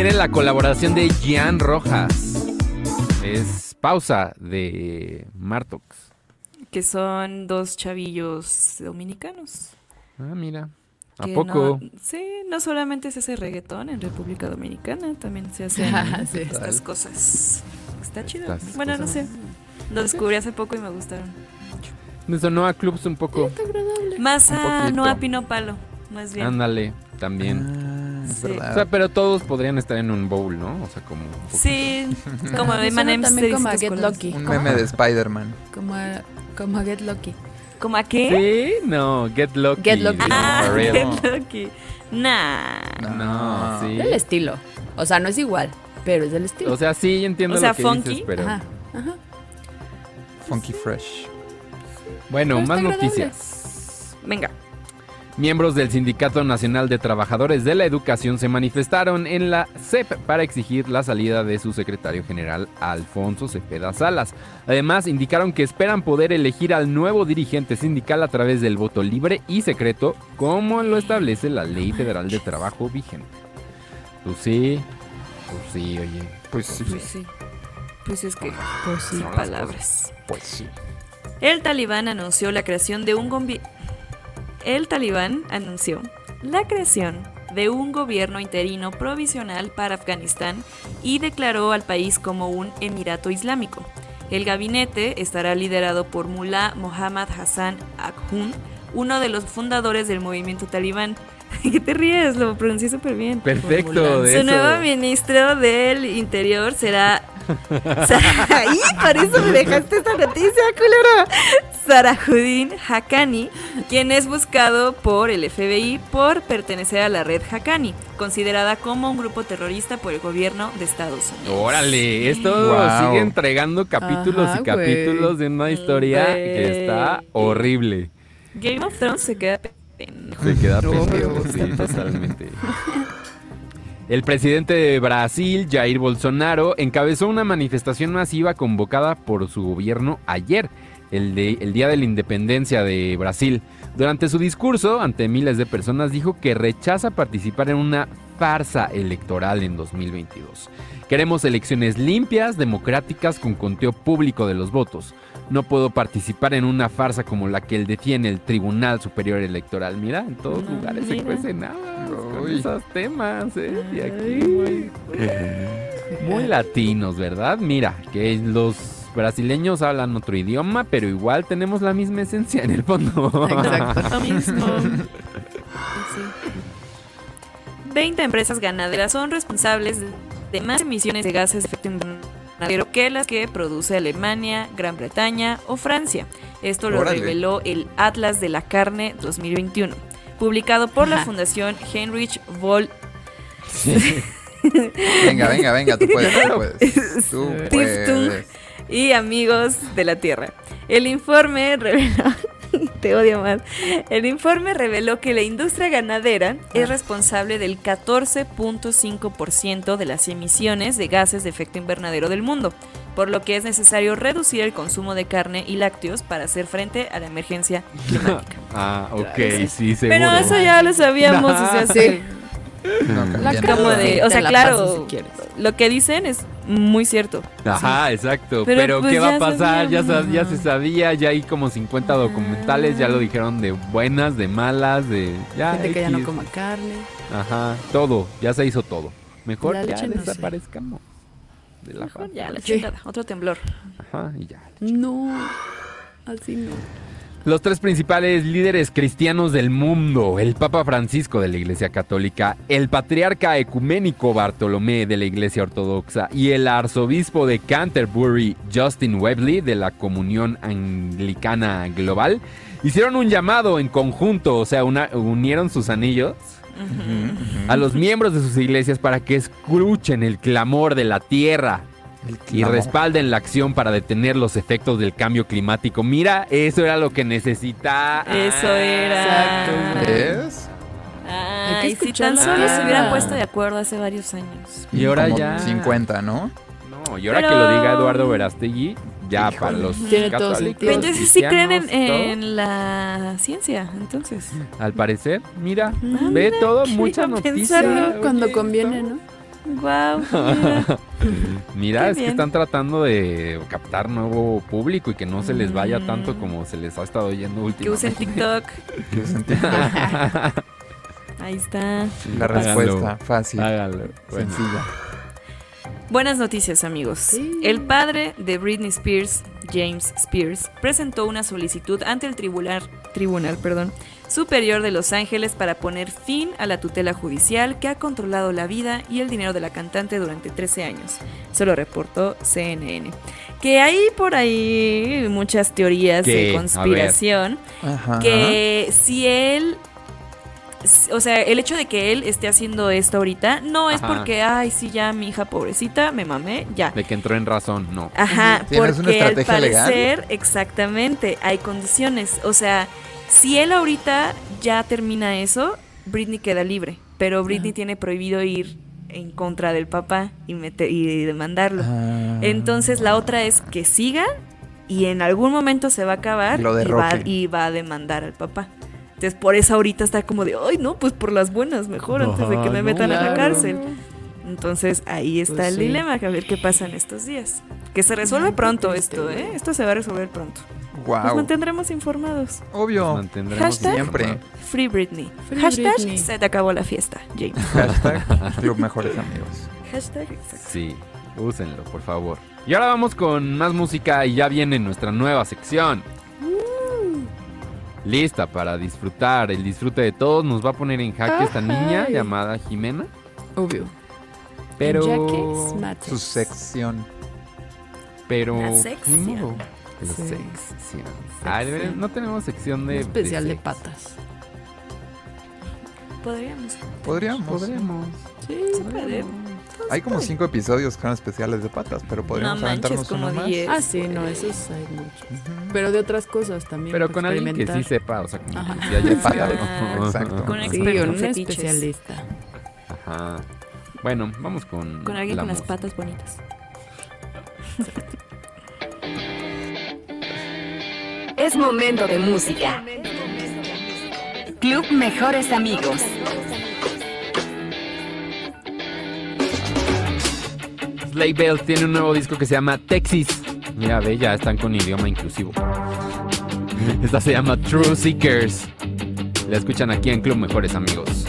Tiene la colaboración de Gian Rojas. Es Pausa de Martox. Que son dos chavillos dominicanos. Ah, mira. ¿A que poco? no- sí, no solamente se hace reggaetón en República Dominicana, también se hacen <laughs> Sí. estas cosas. Está chido. Estas bueno, no sé. Lo descubrí hace poco y me gustaron. Me sonó a clubs un poco. Más a poquito. no a Pino Palo, más bien. Ándale, también. Ah, es verdad. O sea, pero todos podrían estar en un bowl, ¿no? O sea, como. un poquito. Sí, como de <laughs> M&M's también como a Get. Lucky. Un ¿Cómo? meme de Spider-Man. Como a, como a Get Lucky. ¿Como a qué? Sí, no, Get Lucky. Get Lucky. Ah. Get Lucky. Nah. No, sí. Del estilo. O sea, no es igual, pero es del estilo. O sea, sí entiendo O sea, lo que funky. dices, pero. Ajá, ajá. Funky Fresh. Bueno, Pero más noticias. Venga. Miembros del Sindicato Nacional de Trabajadores de la Educación se manifestaron en la CEP para exigir la salida de su secretario general Alfonso Cepeda Salas. Además, indicaron que esperan poder elegir al nuevo dirigente sindical a través del voto libre y secreto, como lo establece la Ley Federal de Trabajo vigente. Pues sí, pues sí, oye. Pues sí. Pues sí. Pues es que. Pues sí. Sin palabras. Pues sí. El talibán anunció la creación de un gombi- El talibán anunció la creación de un gobierno interino provisional para Afganistán y declaró al país como un emirato islámico. El gabinete estará liderado por Mullah Mohammad Hassan Akhund, uno de los fundadores del movimiento talibán. <laughs> ¿Qué te ríes? Lo pronuncié súper bien. Perfecto, de Su eso. nuevo ministro del Interior será. <laughs> ¡Ay! <laughs> Por eso me dejaste esta noticia, culero. Sarahudin Haqqani, quien es buscado por el FBI por pertenecer a la red Haqqani, considerada como un grupo terrorista por el gobierno de Estados Unidos. Órale, esto Wow. sigue entregando capítulos Ajá, y capítulos de una historia que está horrible. Game of Thrones se queda pendejo. Se queda pendejo, sí, totalmente. El presidente de Brasil, Jair Bolsonaro, encabezó una manifestación masiva convocada por su gobierno ayer, el, de- el Día de la Independencia de Brasil. Durante su discurso ante miles de personas dijo que rechaza participar en una farsa electoral en 2022. Queremos elecciones limpias, democráticas, con conteo público de los votos. No puedo participar en una farsa como la que él detiene el Tribunal Superior Electoral. Mira, en todos No, lugares se cuecen habas con esos temas, ¿eh? Y aquí muy, muy latinos, ¿verdad? Mira, que los brasileños hablan otro idioma, pero igual tenemos la misma esencia en el fondo. Exacto. Lo mismo. <laughs> Sí. 20 empresas ganaderas son responsables de más emisiones de gases de efecto invernadero que las que produce Alemania, Gran Bretaña o Francia. Esto lo Órale. reveló el Atlas de la Carne 2021, publicado por la. Fundación Heinrich Voll <laughs> Venga, venga, venga, tú puedes, tú puedes. <laughs> Tú puedes. y amigos de la Tierra. El informe <laughs> reveló, <laughs> te odio más, el informe reveló que la industria ganadera es responsable del 14.5% de las emisiones de gases de efecto invernadero del mundo, por lo que es necesario reducir el consumo de carne y lácteos para hacer frente a la emergencia climática. <laughs> ah, ok, sí, seguro. Pero eso ya lo sabíamos, o sea, <laughs> sí. No, La. Como de, o sea, la claro, si quieres. lo que dicen es muy cierto. Ajá, exacto. Pero, Pero, pues, ¿qué va a pasar? Ya, ya se sabía, ya hay como 50 documentales, ya lo dijeron de buenas, de malas, de... Ya, Gente que ya no coma carne. Ajá, todo, ya se hizo todo. Mejor La ya no desaparezcamos. De la Mejor ya, la Sí. chingada, otro temblor. Ajá, y ya. No, así no. Los tres principales líderes cristianos del mundo, el Papa Francisco de la Iglesia Católica, el Patriarca Ecuménico Bartolomé de la Iglesia Ortodoxa y el Arzobispo de Canterbury, Justin Webley de la Comunión Anglicana Global, hicieron un llamado en conjunto, o sea, una- unieron sus anillos a los miembros de sus iglesias para que escuchen el clamor de la tierra y respalden la acción para detener los efectos del cambio climático. Mira, eso era lo que necesitaba. Eso era. Exacto. ¿Ves? Ay, si tan solo se hubieran puesto de acuerdo hace varios años. Y ahora Como ya. 50, ¿no? No, y ahora Pero- que lo diga Eduardo Verástegui, ya Híjole. para los Tiene todo católicos, sentido. Entonces sí creen en, en la ciencia, entonces. Al parecer, mira, Ah, ve mira, todo, qué mucha <laughs> iba a noticia. pensarlo Cuando conviene, ¿no? Wow. <laughs> Mira, es que están tratando de captar nuevo público y que no se les vaya tanto Mm. como se les ha estado yendo que usen últimamente. TikTok. Que usen TikTok. <laughs> Ahí está. La Háganlo. respuesta fácil, Hágalo. Bueno. sencilla. Buenas noticias, amigos. Sí. El padre de Britney Spears, James Spears, presentó una solicitud ante el tribunal, tribunal perdón, superior de Los Ángeles para poner fin a la tutela judicial que ha controlado la vida y el dinero de la cantante durante 13 años. Eso lo reportó CNN. Que hay por ahí muchas teorías ¿Qué? de conspiración Ajá. que si él o sea, el hecho de que él esté haciendo esto ahorita no es Ajá. porque, ay, sí, ya mi hija pobrecita, me mamé, ya. De que entró en razón, no. Ajá, ¿Tienes una porque al legal? parecer, exactamente, hay condiciones. O sea, si él ahorita ya termina eso, Britney queda libre. Pero Britney tiene prohibido ir en contra del papá y, mete- y demandarlo. Ah. Entonces la otra es que siga y en algún momento se va a acabar Lo y, va, derroque. y va a demandar al papá. Entonces por eso ahorita está como de, ay no, pues por las buenas, mejor antes de que me no, metan a la cárcel. Entonces ahí está Pues el sí. dilema, que a ver qué pasa en estos días. Que se resuelve pronto esto. ¿eh? Esto se va a resolver pronto. Nos Wow. mantendremos informados. Obvio. Mantendremos Hashtag siempre. Free Britney. Free Hashtag Britney. se te acabó la fiesta, James. <laughs> Hashtag Club Mejores Amigos. Hashtag exacto. Sí, úsenlo, por favor. Y ahora vamos con más música y ya viene nuestra nueva sección. Lista para disfrutar. El disfrute de todos nos va a poner en jaque esta niña llamada Jimena. Obvio. Pero. Su sección. Pero. La ni sección. La Sí. sección. Ah, no tenemos sección de. Un especial de patas. Podríamos. Podríamos. Podríamos. Sí, puede. Hay como cinco episodios que son especiales de patas, pero podríamos No aventarnos como uno más. 10. Ah, sí, no, esos hay muchos. Pero de otras cosas también. Pero con alguien que sí sepa, o sea, como que sí haya. Ah, exacto. Con un Sí, un especialista. Ajá. Bueno, vamos con. Con alguien la con las patas bonitas. Es momento de música. Club Mejores Amigos. Slay Bells tiene un nuevo disco que se llama Texas. Mira, ve, ya están con idioma inclusivo. <laughs> Esta se llama True Seekers. La escuchan aquí en Club Mejores Amigos.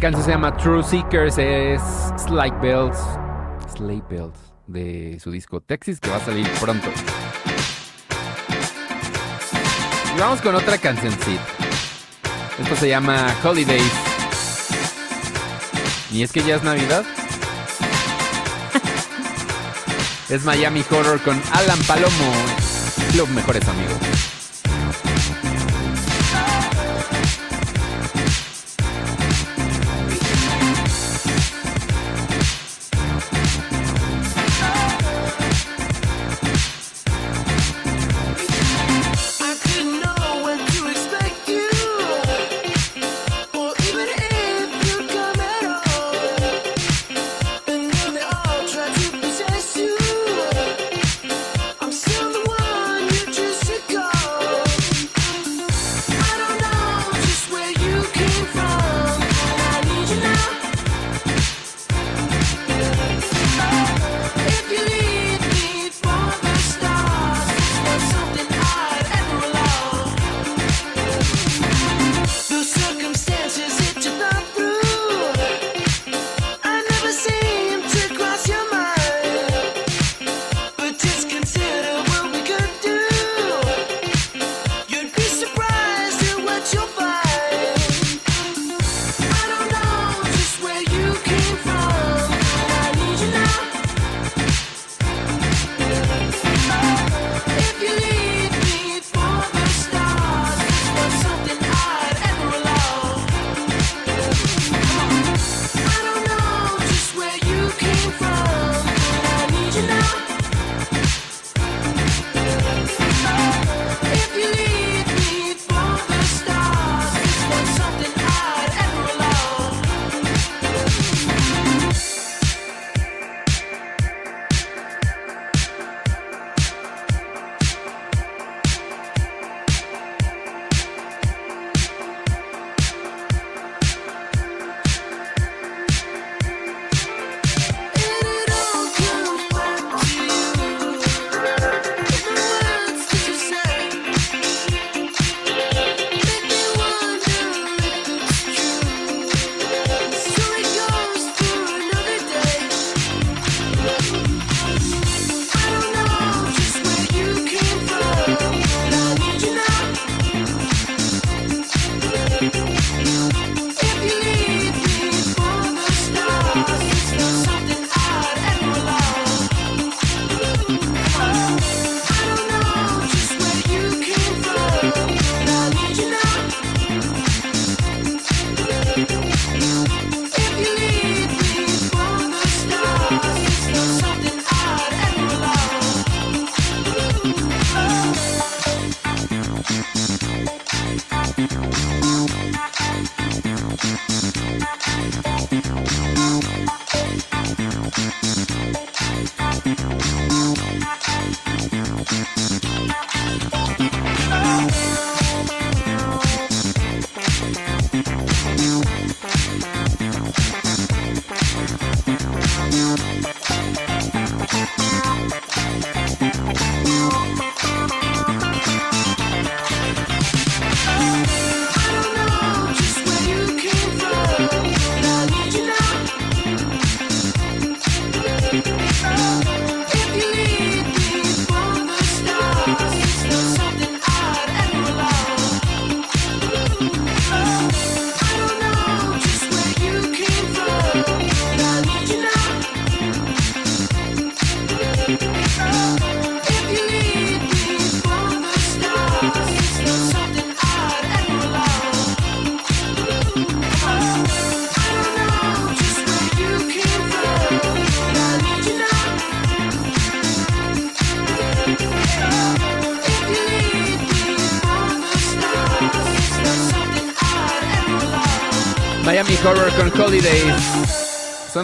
Canción se llama True Seekers, es Sleigh Bells, Sleigh Bells, de su disco Texas, que va a salir pronto. Y vamos con otra cancioncita. Esto se llama Holidays. ¿Y es que ya es Navidad? <laughs> es Miami Horror con Alan Palomo, Club Mejores Amigos.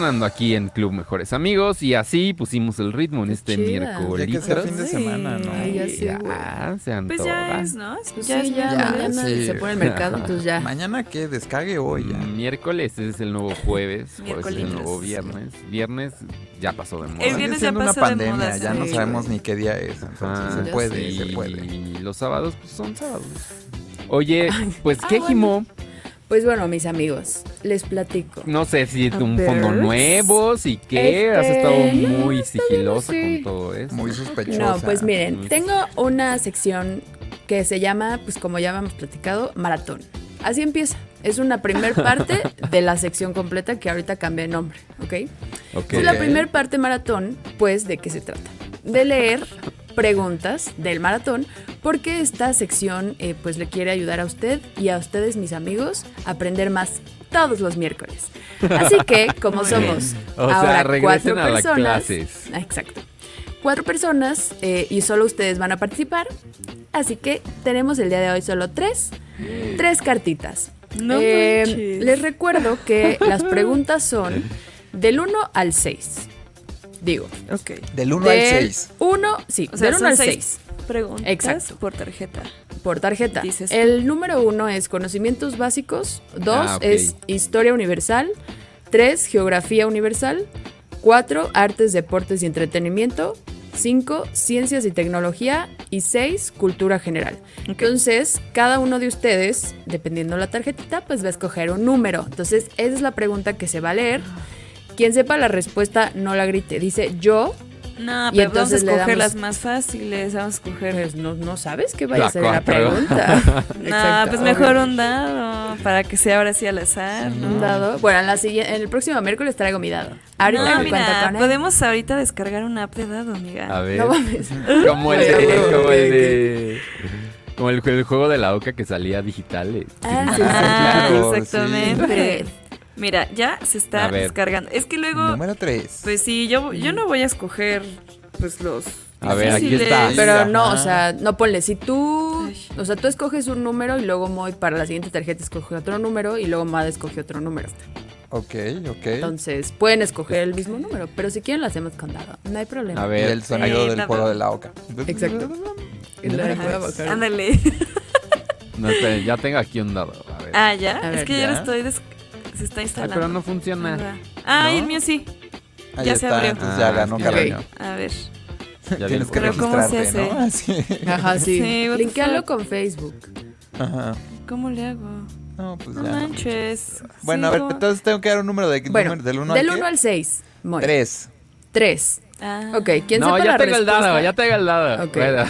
Sonando aquí en Club Mejores Amigos y así pusimos el ritmo en este miércoles. Ya que sea fin de semana, ¿no? Ay, ya sé, güey. Ya, se Pues ya es, ¿no? Pues ya sí, ya, miércoles. mañana se pone el mercado, entonces ya. Mañana que descargue hoy ya. Miércoles es el nuevo jueves, jueves es el nuevo viernes. Viernes ya pasó de moda. El viernes ya siendo una de pandemia, moda, ya no sabemos ni qué día es. Entonces Ah, se ya puede, y se puede. los sábados pues son sábados. Oye, pues Ah, qué bueno. Pues bueno, mis amigos, les platico. No sé si es un ver. fondo nuevo, si qué. Has Este, estado muy sigilosa sí. con todo esto. Muy sospechosa. No, pues miren, Muy- tengo una sección que se llama, pues como ya habíamos platicado, maratón. Así empieza. Es una primer <laughs> parte de la sección completa que ahorita cambié de nombre, ¿ok? Ok. Entonces, la primera parte maratón, pues, ¿de qué se trata? De leer preguntas del maratón, porque esta sección, eh, pues, le quiere ayudar a usted y a ustedes, mis amigos, a aprender más todos los miércoles. Así que, <laughs> como somos O ahora cuatro a personas, clases. Exacto. Cuatro personas eh, y solo ustedes van a participar. Así que tenemos el día de hoy solo tres. Tres cartitas. No Eh, les recuerdo que las <laughs> preguntas son del 1 al 6. Digo. Ok. Del 1 al del 6. 1, sí, O sea, del 1 son al seis 6. Preguntas Exacto. por tarjeta. Por tarjeta. Dices. El número 1 es conocimientos básicos. 2 Ah, ok. es historia universal. 3 geografía universal. 4 artes, deportes y entretenimiento. 5 ciencias y tecnología. Y 6 cultura general. Entonces, cada uno de ustedes, dependiendo la tarjetita, pues va a escoger un número. Entonces, esa es la pregunta que se va a leer. Quien sepa la respuesta, no la grite. Dice yo. No, Y pero vamos a entonces le escoger damos- las más fáciles. Vamos a escoger. Pues no, no sabes qué vaya La a ser la pregunta. <laughs> No, <laughs> pues mejor un dado. Para que sea ahora sí al azar, ¿no? Un dado. Bueno, en, la siguiente, en el próximo miércoles traigo mi dado. Ahorita No, me mira, cuento con él. podemos ahorita descargar una app de dado, amiga. A ver. No mames. Como el de. Como el de. Como el, el juego de la oca que salía digital. eh. Ah, sí, sí, Ah, claro, exactamente. Mira, ya se está descargando. Es que luego, Número 3. pues sí, yo, yo no voy a escoger, pues los. A ver, aquí difíciles. está. Pero no, o sea, no ponle. Si tú. O sea, tú escoges un número y luego Moy para la siguiente tarjeta escoge otro número y luego Mad escoge otro número. Ok, ok. Entonces, pueden escoger el mismo número, pero si quieren lo hacemos con dado. No hay problema. A ver. el sonido del juego de la oca. Exacto. Ándale. No, esperen, ya tengo aquí un dado. A ver. Ah, ya. A es que ya lo estoy. Se está Ay, instalando. pero no funciona. Ah, ¿No? el mío sí. Ahí Ya se está, abrió. entonces ya Ah, ganó ok. Carreño. A ver. Ya Tienes que Pero juego. ¿cómo se registrarte, ¿no? Así. Ajá, sí. Sí, Linkealo con Facebook. Ajá. ¿Cómo le hago? No, pues No ya. manches. Bueno, a ver, Cinco. entonces tengo que dar un número de Bueno, número- del 1 del al 1 al 6. Moy. 3. 3. Ah. Ok, ¿quién No, sepa ya la tengo el dado, ya tengo el dado. Ok. Bueno,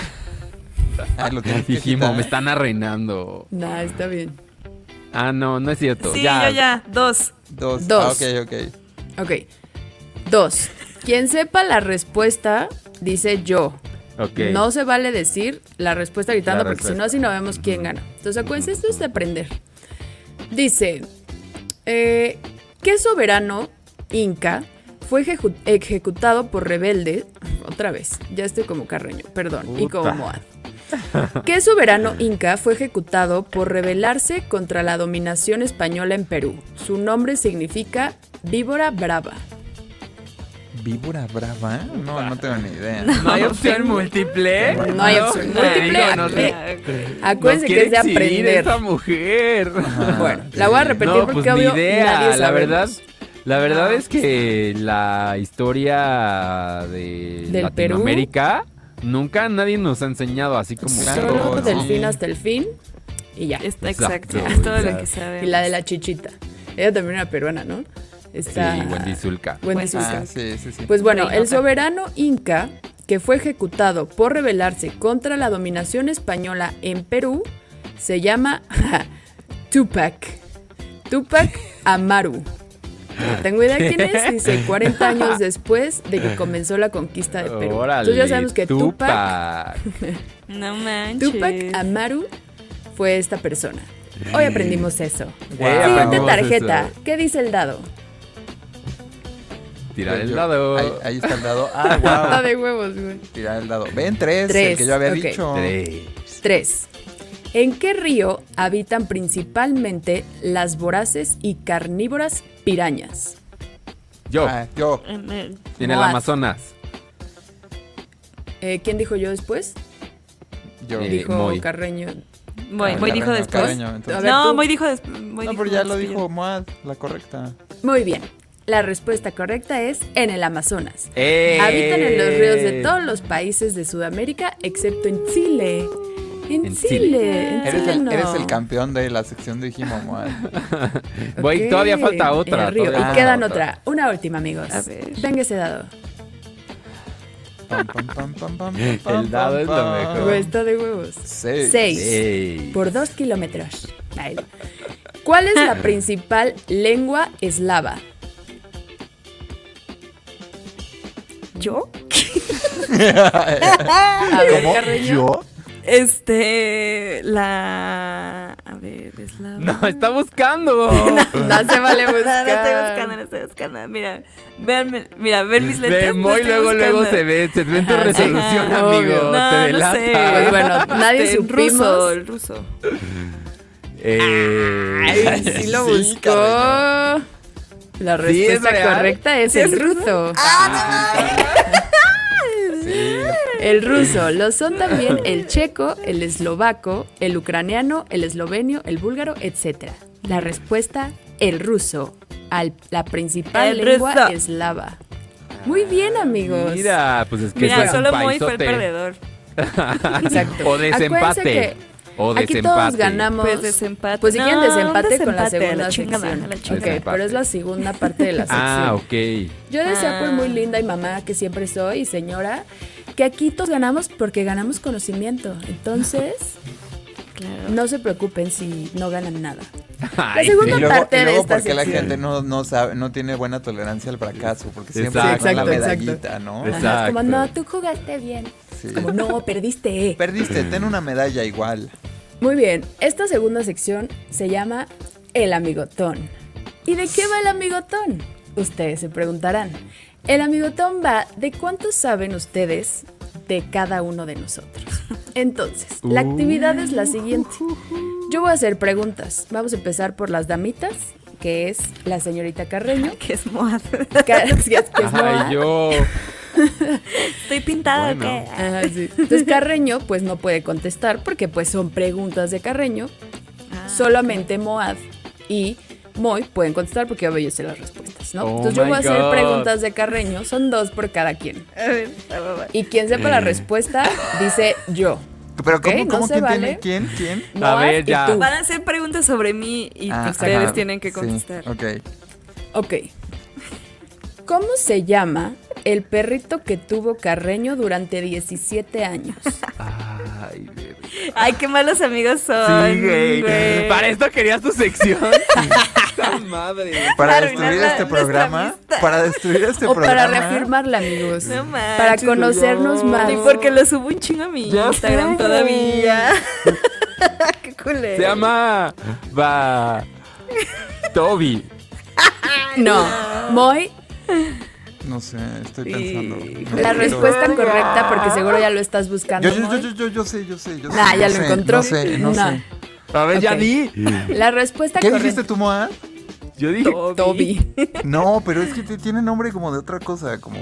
Ah, lo dijimos, me están arruinando. Nah, está bien. Ah, no, no es cierto. Sí, ya. yo ya. Dos. Dos. Dos. Ah, ok, ok. Ok. Dos. Quien sepa la respuesta, dice yo. Ok. No se vale decir la respuesta gritando La porque si no así no vemos quién gana. Entonces acuérdense, esto es de aprender. Dice, eh, ¿qué soberano inca fue ejecu- ejecutado por rebelde? Otra vez, ya estoy como Carreño, perdón, y como. Moad. ¿Qué soberano inca fue ejecutado por rebelarse contra la dominación española en Perú? Su nombre significa víbora brava. ¿Víbora brava? No, no tengo ni idea. ¿No hay opción múltiple? No hay opción múltiple. No, no, Eh, Acuérdense que es de aprender. esta mujer. Bueno, la voy a repetir No, porque pues ni obvio idea. nadie la verdad, la verdad es que la historia de Del Latinoamérica nunca nadie nos ha enseñado así como Solo todo, del ¿no? fin hasta el fin y ya. Está Exacto, exacto. Es todo lo exacto. que sabemos. Y la de la chichita. Ella también era peruana, ¿no? Está Sí, Wendy Zulka. Wendy Zulka. Ah, sí, sí, sí. Pues bueno, el soberano inca que fue ejecutado por rebelarse contra la dominación española en Perú se llama <laughs> Tupac. Tupac Amaru. No <laughs> tengo idea quién es, dice <laughs> 40 años después de que comenzó la conquista de Perú. Órale, Entonces ya sabemos que Tupac Tupac. No manches. Tupac Amaru fue esta persona. Hoy aprendimos eso. Guau. Siguiente tarjeta. eso. ¿Qué dice el dado? Tirar el dado. Ahí, ahí está el dado. Ah, Está wow. <laughs> de huevos, güey. Tirar el dado. Ven, tres. Tres, El que yo había dicho. Tres. 3. ¿En qué río habitan principalmente las voraces y carnívoras pirañas? Yo, Ah, yo. En el- en el Moaz. Amazonas. Eh, ¿Quién dijo yo después? Yo. Eh, dijo Moy. Carreño. Voy, Ah, dijo Carreño, después. Carreño, ver, no, tú. Moy dijo después. No, pero ya lo dijo Moad, la correcta. Muy bien. La respuesta correcta es en el Amazonas. ¡Eh! Habitan en los ríos de todos los países de Sudamérica, excepto en Chile. En, Chile. En Eres Chile el, no. eres el campeón de la sección de Jimomoa. <laughs> Voy, todavía falta otra. en el río. todavía Y quedan otra. Una última, amigos. A ver. Venga ese dado. <laughs> El dado es lo mejor. Está de huevos. Seis. Por dos kilómetros. ¿Cuál es la <laughs> principal lengua eslava? ¿Yo? A ver, ¿Cómo? Carreño. ¿Yo? Este. La. A ver, es la. No, está buscando. <laughs> No se vale <laughs> No, no buscar. estoy buscando, no estoy buscando. Mira, vean, mira, ven mis letras. Ve, no estoy luego, luego buscando. se ve, se ve en tu sí. resolución, Ajá, amigo. No, te no delata. sé. Pues bueno, nadie supimos. ruso, el ruso. Eh, Ay, sí lo <laughs> Sí, buscó. La Sí, es respuesta real. correcta es ¿Sí el es ruso. El ruso. Lo son también el checo, el eslovaco, el ucraniano, el eslovenio, el búlgaro, etc. La respuesta, el ruso. Al- la principal El lengua ruso. eslava. Muy bien, amigos. Mira, pues es que Mira, es solo Moy fue el perdedor. Exacto. <laughs> O desempate. O Aquí desempate. todos ganamos. Pues desempate. Pues si quieren No, desempate con la desempate, a la segunda chingada, sección. la Ok, pero es la segunda parte de la sección. Ah, ok. Yo decía por Ah. muy linda y mamá que siempre soy y señora que aquí todos ganamos porque ganamos conocimiento. Entonces, Claro. no se preocupen si no ganan nada. La Ay, segunda Y luego, parte y luego de esta porque la gente no, no sabe, no tiene buena tolerancia al fracaso, porque siempre Exacto. gana la exacto, medallita, ¿no? Exacto. Ajá, es como, no, tú jugaste bien. Sí. Como, no, perdiste. Perdiste, ten una medalla igual. Muy bien, esta segunda sección se llama El Amigotón. ¿Y de qué va el Amigotón? Ustedes se preguntarán. El Amigotón va de cuánto saben ustedes de cada uno de nosotros. <laughs> Entonces, la actividad es la siguiente. Yo voy a hacer preguntas. Vamos a empezar por las damitas, que es la señorita Carreño. <laughs> Que es Moad. que- que es- que es Moa. Ay, yo. <laughs> Estoy pintada Bueno. o qué? Ajá, sí. Entonces Carreño pues no puede contestar porque pues son preguntas de Carreño. Ah, Solamente Moad y Moy pueden contestar porque yo sé las respuestas, ¿no? Oh Entonces yo voy a hacer God. preguntas de Carreño, son dos por cada quien. A ver, va, va, va. Y quien sepa la respuesta dice yo. Pero ¿cómo, no cómo se quién vale. tiene? ¿Quién? ¿Quién? A ver, ya. Van a hacer preguntas sobre mí y Ah, ustedes ajá, tienen que sí, contestar. ok. Ok. ¿Cómo se llama el perrito que tuvo Carreño durante 17 años? <laughs> Ay, bebé. Ay, qué malos amigos son. Sí, güey. güey. Para esto querías tu sección. <laughs> ¡Esta madre! Para arruinar destruir la- este programa, para destruir este o programa. para reafirmarla, amigos. No manches, para conocernos no. más. Y porque lo subo un chingo a mi Ya Instagram sé. todavía. <laughs> qué culero. Se llama. Va. Toby. No, Moy, <laughs> No sé, estoy pensando. No la quiero- respuesta correcta, porque seguro ya lo estás buscando. Yo, yo, yo, yo, yo, yo sé, yo sé, yo sé. Nah, yo ya lo sé, encontró. No sé, no Nah. sé. A ver, ya di. La respuesta ¿Qué correcta. dijiste tú, Moa? Yo dije. Toby. No, pero es que tiene nombre como de otra cosa, como...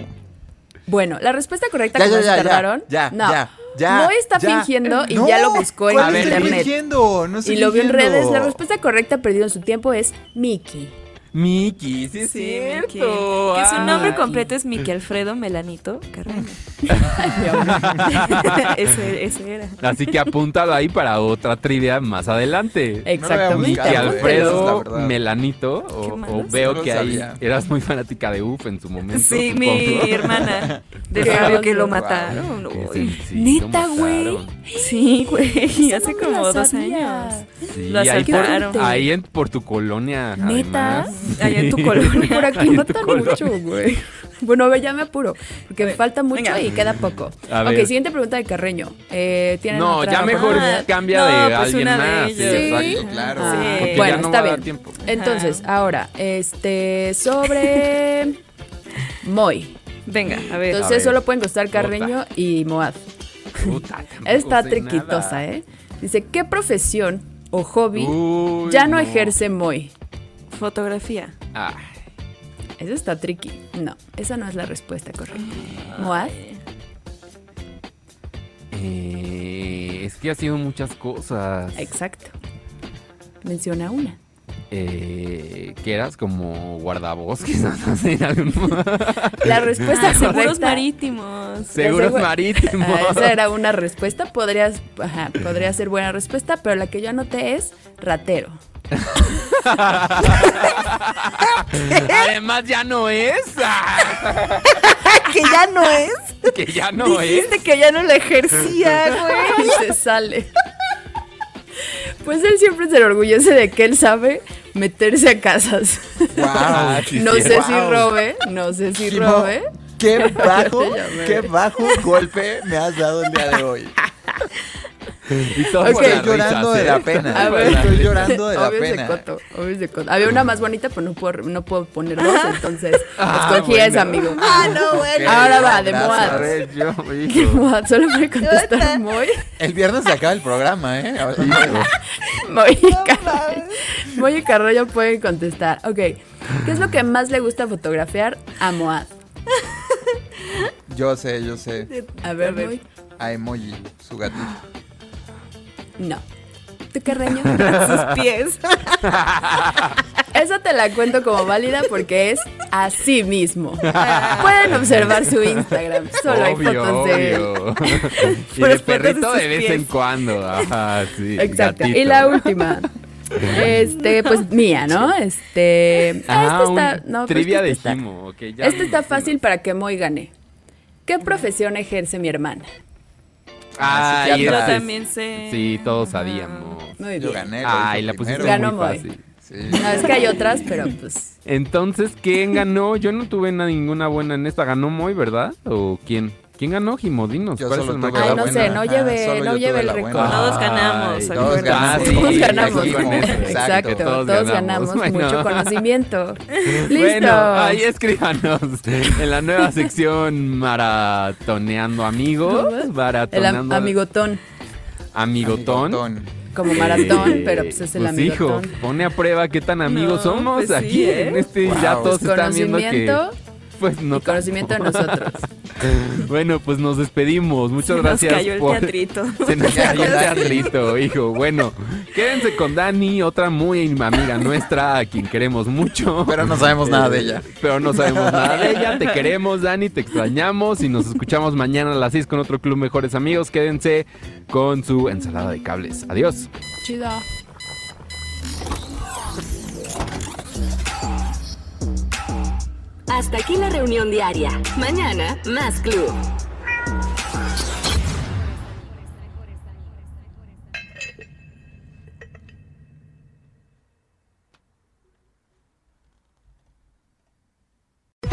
Bueno, la respuesta correcta Ya, que ya, nos ya, ya, tardaron. ya, no. ya, ya, está ya. fingiendo y No, ya lo buscó en ¿cuál estoy internet. fingiendo? No estoy Y lo vio en fingiendo. redes. La respuesta correcta perdido en su tiempo es Mickey. Mickey, sí es Sí, cierto. Mickey. Que su Ah. nombre completo es Mickey Alfredo Melanito Carreño. <laughs> <laughs> ese, ese era. Así que apúntalo ahí para otra trivia más adelante. Exactamente. Esa es la Alfredo. Melanito. O, veo No que ahí eras muy fanática de UF en su momento. Sí, supongo. mi hermana <laughs> de Fabio que lo mataron. Sí, sí, Neta, güey. Sí, güey, hace no como la dos sabía. años. Sí, Lo ahí, por, asaltaron. ahí en, por tu colonia. ¿Neta? además. Allá en tu colonia. Por aquí matan colonia. mucho, güey. Bueno, a ver, ya me apuro. Porque me falta mucho Venga. y queda poco. A ok, ver. siguiente pregunta de Carreño. Eh, ¿tienen No, otra ya mejor oportunidad? cambia No, de pues alguien una de más. Sí. Exacto, claro. Ah, Sí. Bueno, ya no está va a dar bien. tiempo. Entonces, ahora, este, sobre <laughs> Moy. Venga, a ver. Entonces ver. solo pueden costar Carreño y Moad. Puta, <laughs> Está triquitosa, nada. ¿eh? Dice, ¿qué profesión o hobby Uy, ya no, ejerce Moy? Fotografía. Ay, Eso está tricky. No, esa no es la respuesta correcta. Moad. eh, es que ha sido muchas cosas. Exacto. Menciona una. eh, que eras como guardabosques, <laughs> La respuesta Ah, seguros marítimos. Seguros Seguro- marítimos. Ah, esa era una respuesta, podrías, ajá, podría ser buena respuesta, pero la que yo anoté es ratero. <laughs> <laughs> Además ya no es. <laughs> que ya no es. que ya no es. Dijiste que ya no la ejercía, güey. Y se sale. Pues él siempre se enorgullece de que él sabe meterse a casas. <laughs> No sé si robe, no sé si robe. Qué bajo, qué bajo golpe me has dado el día de hoy. Estoy llorando de la pena. A ver. Estoy llorando de <laughs> la pena. coto, de coto. Había una más bonita, pero no puedo, no puedo poner dos, entonces <laughs> Ah, escogí bueno. esa, amigo. Ah, no, bueno. Ahora va, de gracias. A Moat. ver, yo, ¿Qué <laughs> hijo. Moat? Solo puede contestar muy. El viernes se acaba el programa, ¿eh? Moy y. Moy Carrillo pueden contestar. Ok. ¿Qué es lo que más le gusta fotografiar a Moad? Yo sé, yo sé. A ver, A ver. Moy. A Emoji, su gatito. No. ¿Tú, Carreño? <laughs> Sus pies. <laughs> Esa te la cuento como válida porque es así mismo. Pueden observar su Instagram. Solo hay Obvio, fotos de él. obvio. <laughs> y de perrito de vez pies. en cuando. Sí. Exacto. gatito. Y la última. Este, pues mía, ¿no? Este. Ah, esta está. No, trivia esta de Jimo. ok, ya Esta me está fácil para que Moy gane. ¿Qué profesión ejerce mi hermana? Ah, Yo ese es- también sé. Sí, todos sabíamos. Muy Yo bien. gané. Ay, la pusiste primero. Ganó muy Moy. fácil. Sí. No, es que hay otras, pero pues. Entonces, ¿quién ganó? Yo no tuve na- ninguna buena en esta. ¿Ganó Moy, verdad? ¿O quién? ¿Quién ganó, Jimo? Dinos. Yo ¿cuál es el tuve más Ay, no sé, no lleve, no lleve el récord. Todos ganamos, Ay, Todos ganamos. sí, Todos ganamos. Exacto, todos todos, ganamos. ganamos, Bueno. mucho conocimiento. Listo. Bueno, ahí escríbanos <laughs> en la nueva sección Maratoneando Amigos. El am- Maratoneando amigotón. Amigotón. Amigotón. Como maratón, Eh, pero pues es el pues, hijo, amigotón. pone a prueba qué tan amigos No, somos pues sí, aquí ¿eh? en este Wow. ya todos Pues están viendo que conocimiento pues no y conocimiento de <laughs> nosotros. Bueno, pues nos despedimos. Muchas Se nos gracias cayó el por teatrito. <laughs> <laughs> Se nos cayó el teatrito, hijo. Bueno, quédense con Dani, otra muy amiga nuestra, a quien queremos mucho. Pero no sabemos nada de ella. Pero no sabemos nada de ella. Te queremos, Dani, te extrañamos y nos escuchamos mañana a las 6 con otro Club Mejores Amigos. Quédense con su ensalada de cables. Adiós. Chido. Hasta aquí la reunión diaria. Mañana, más club.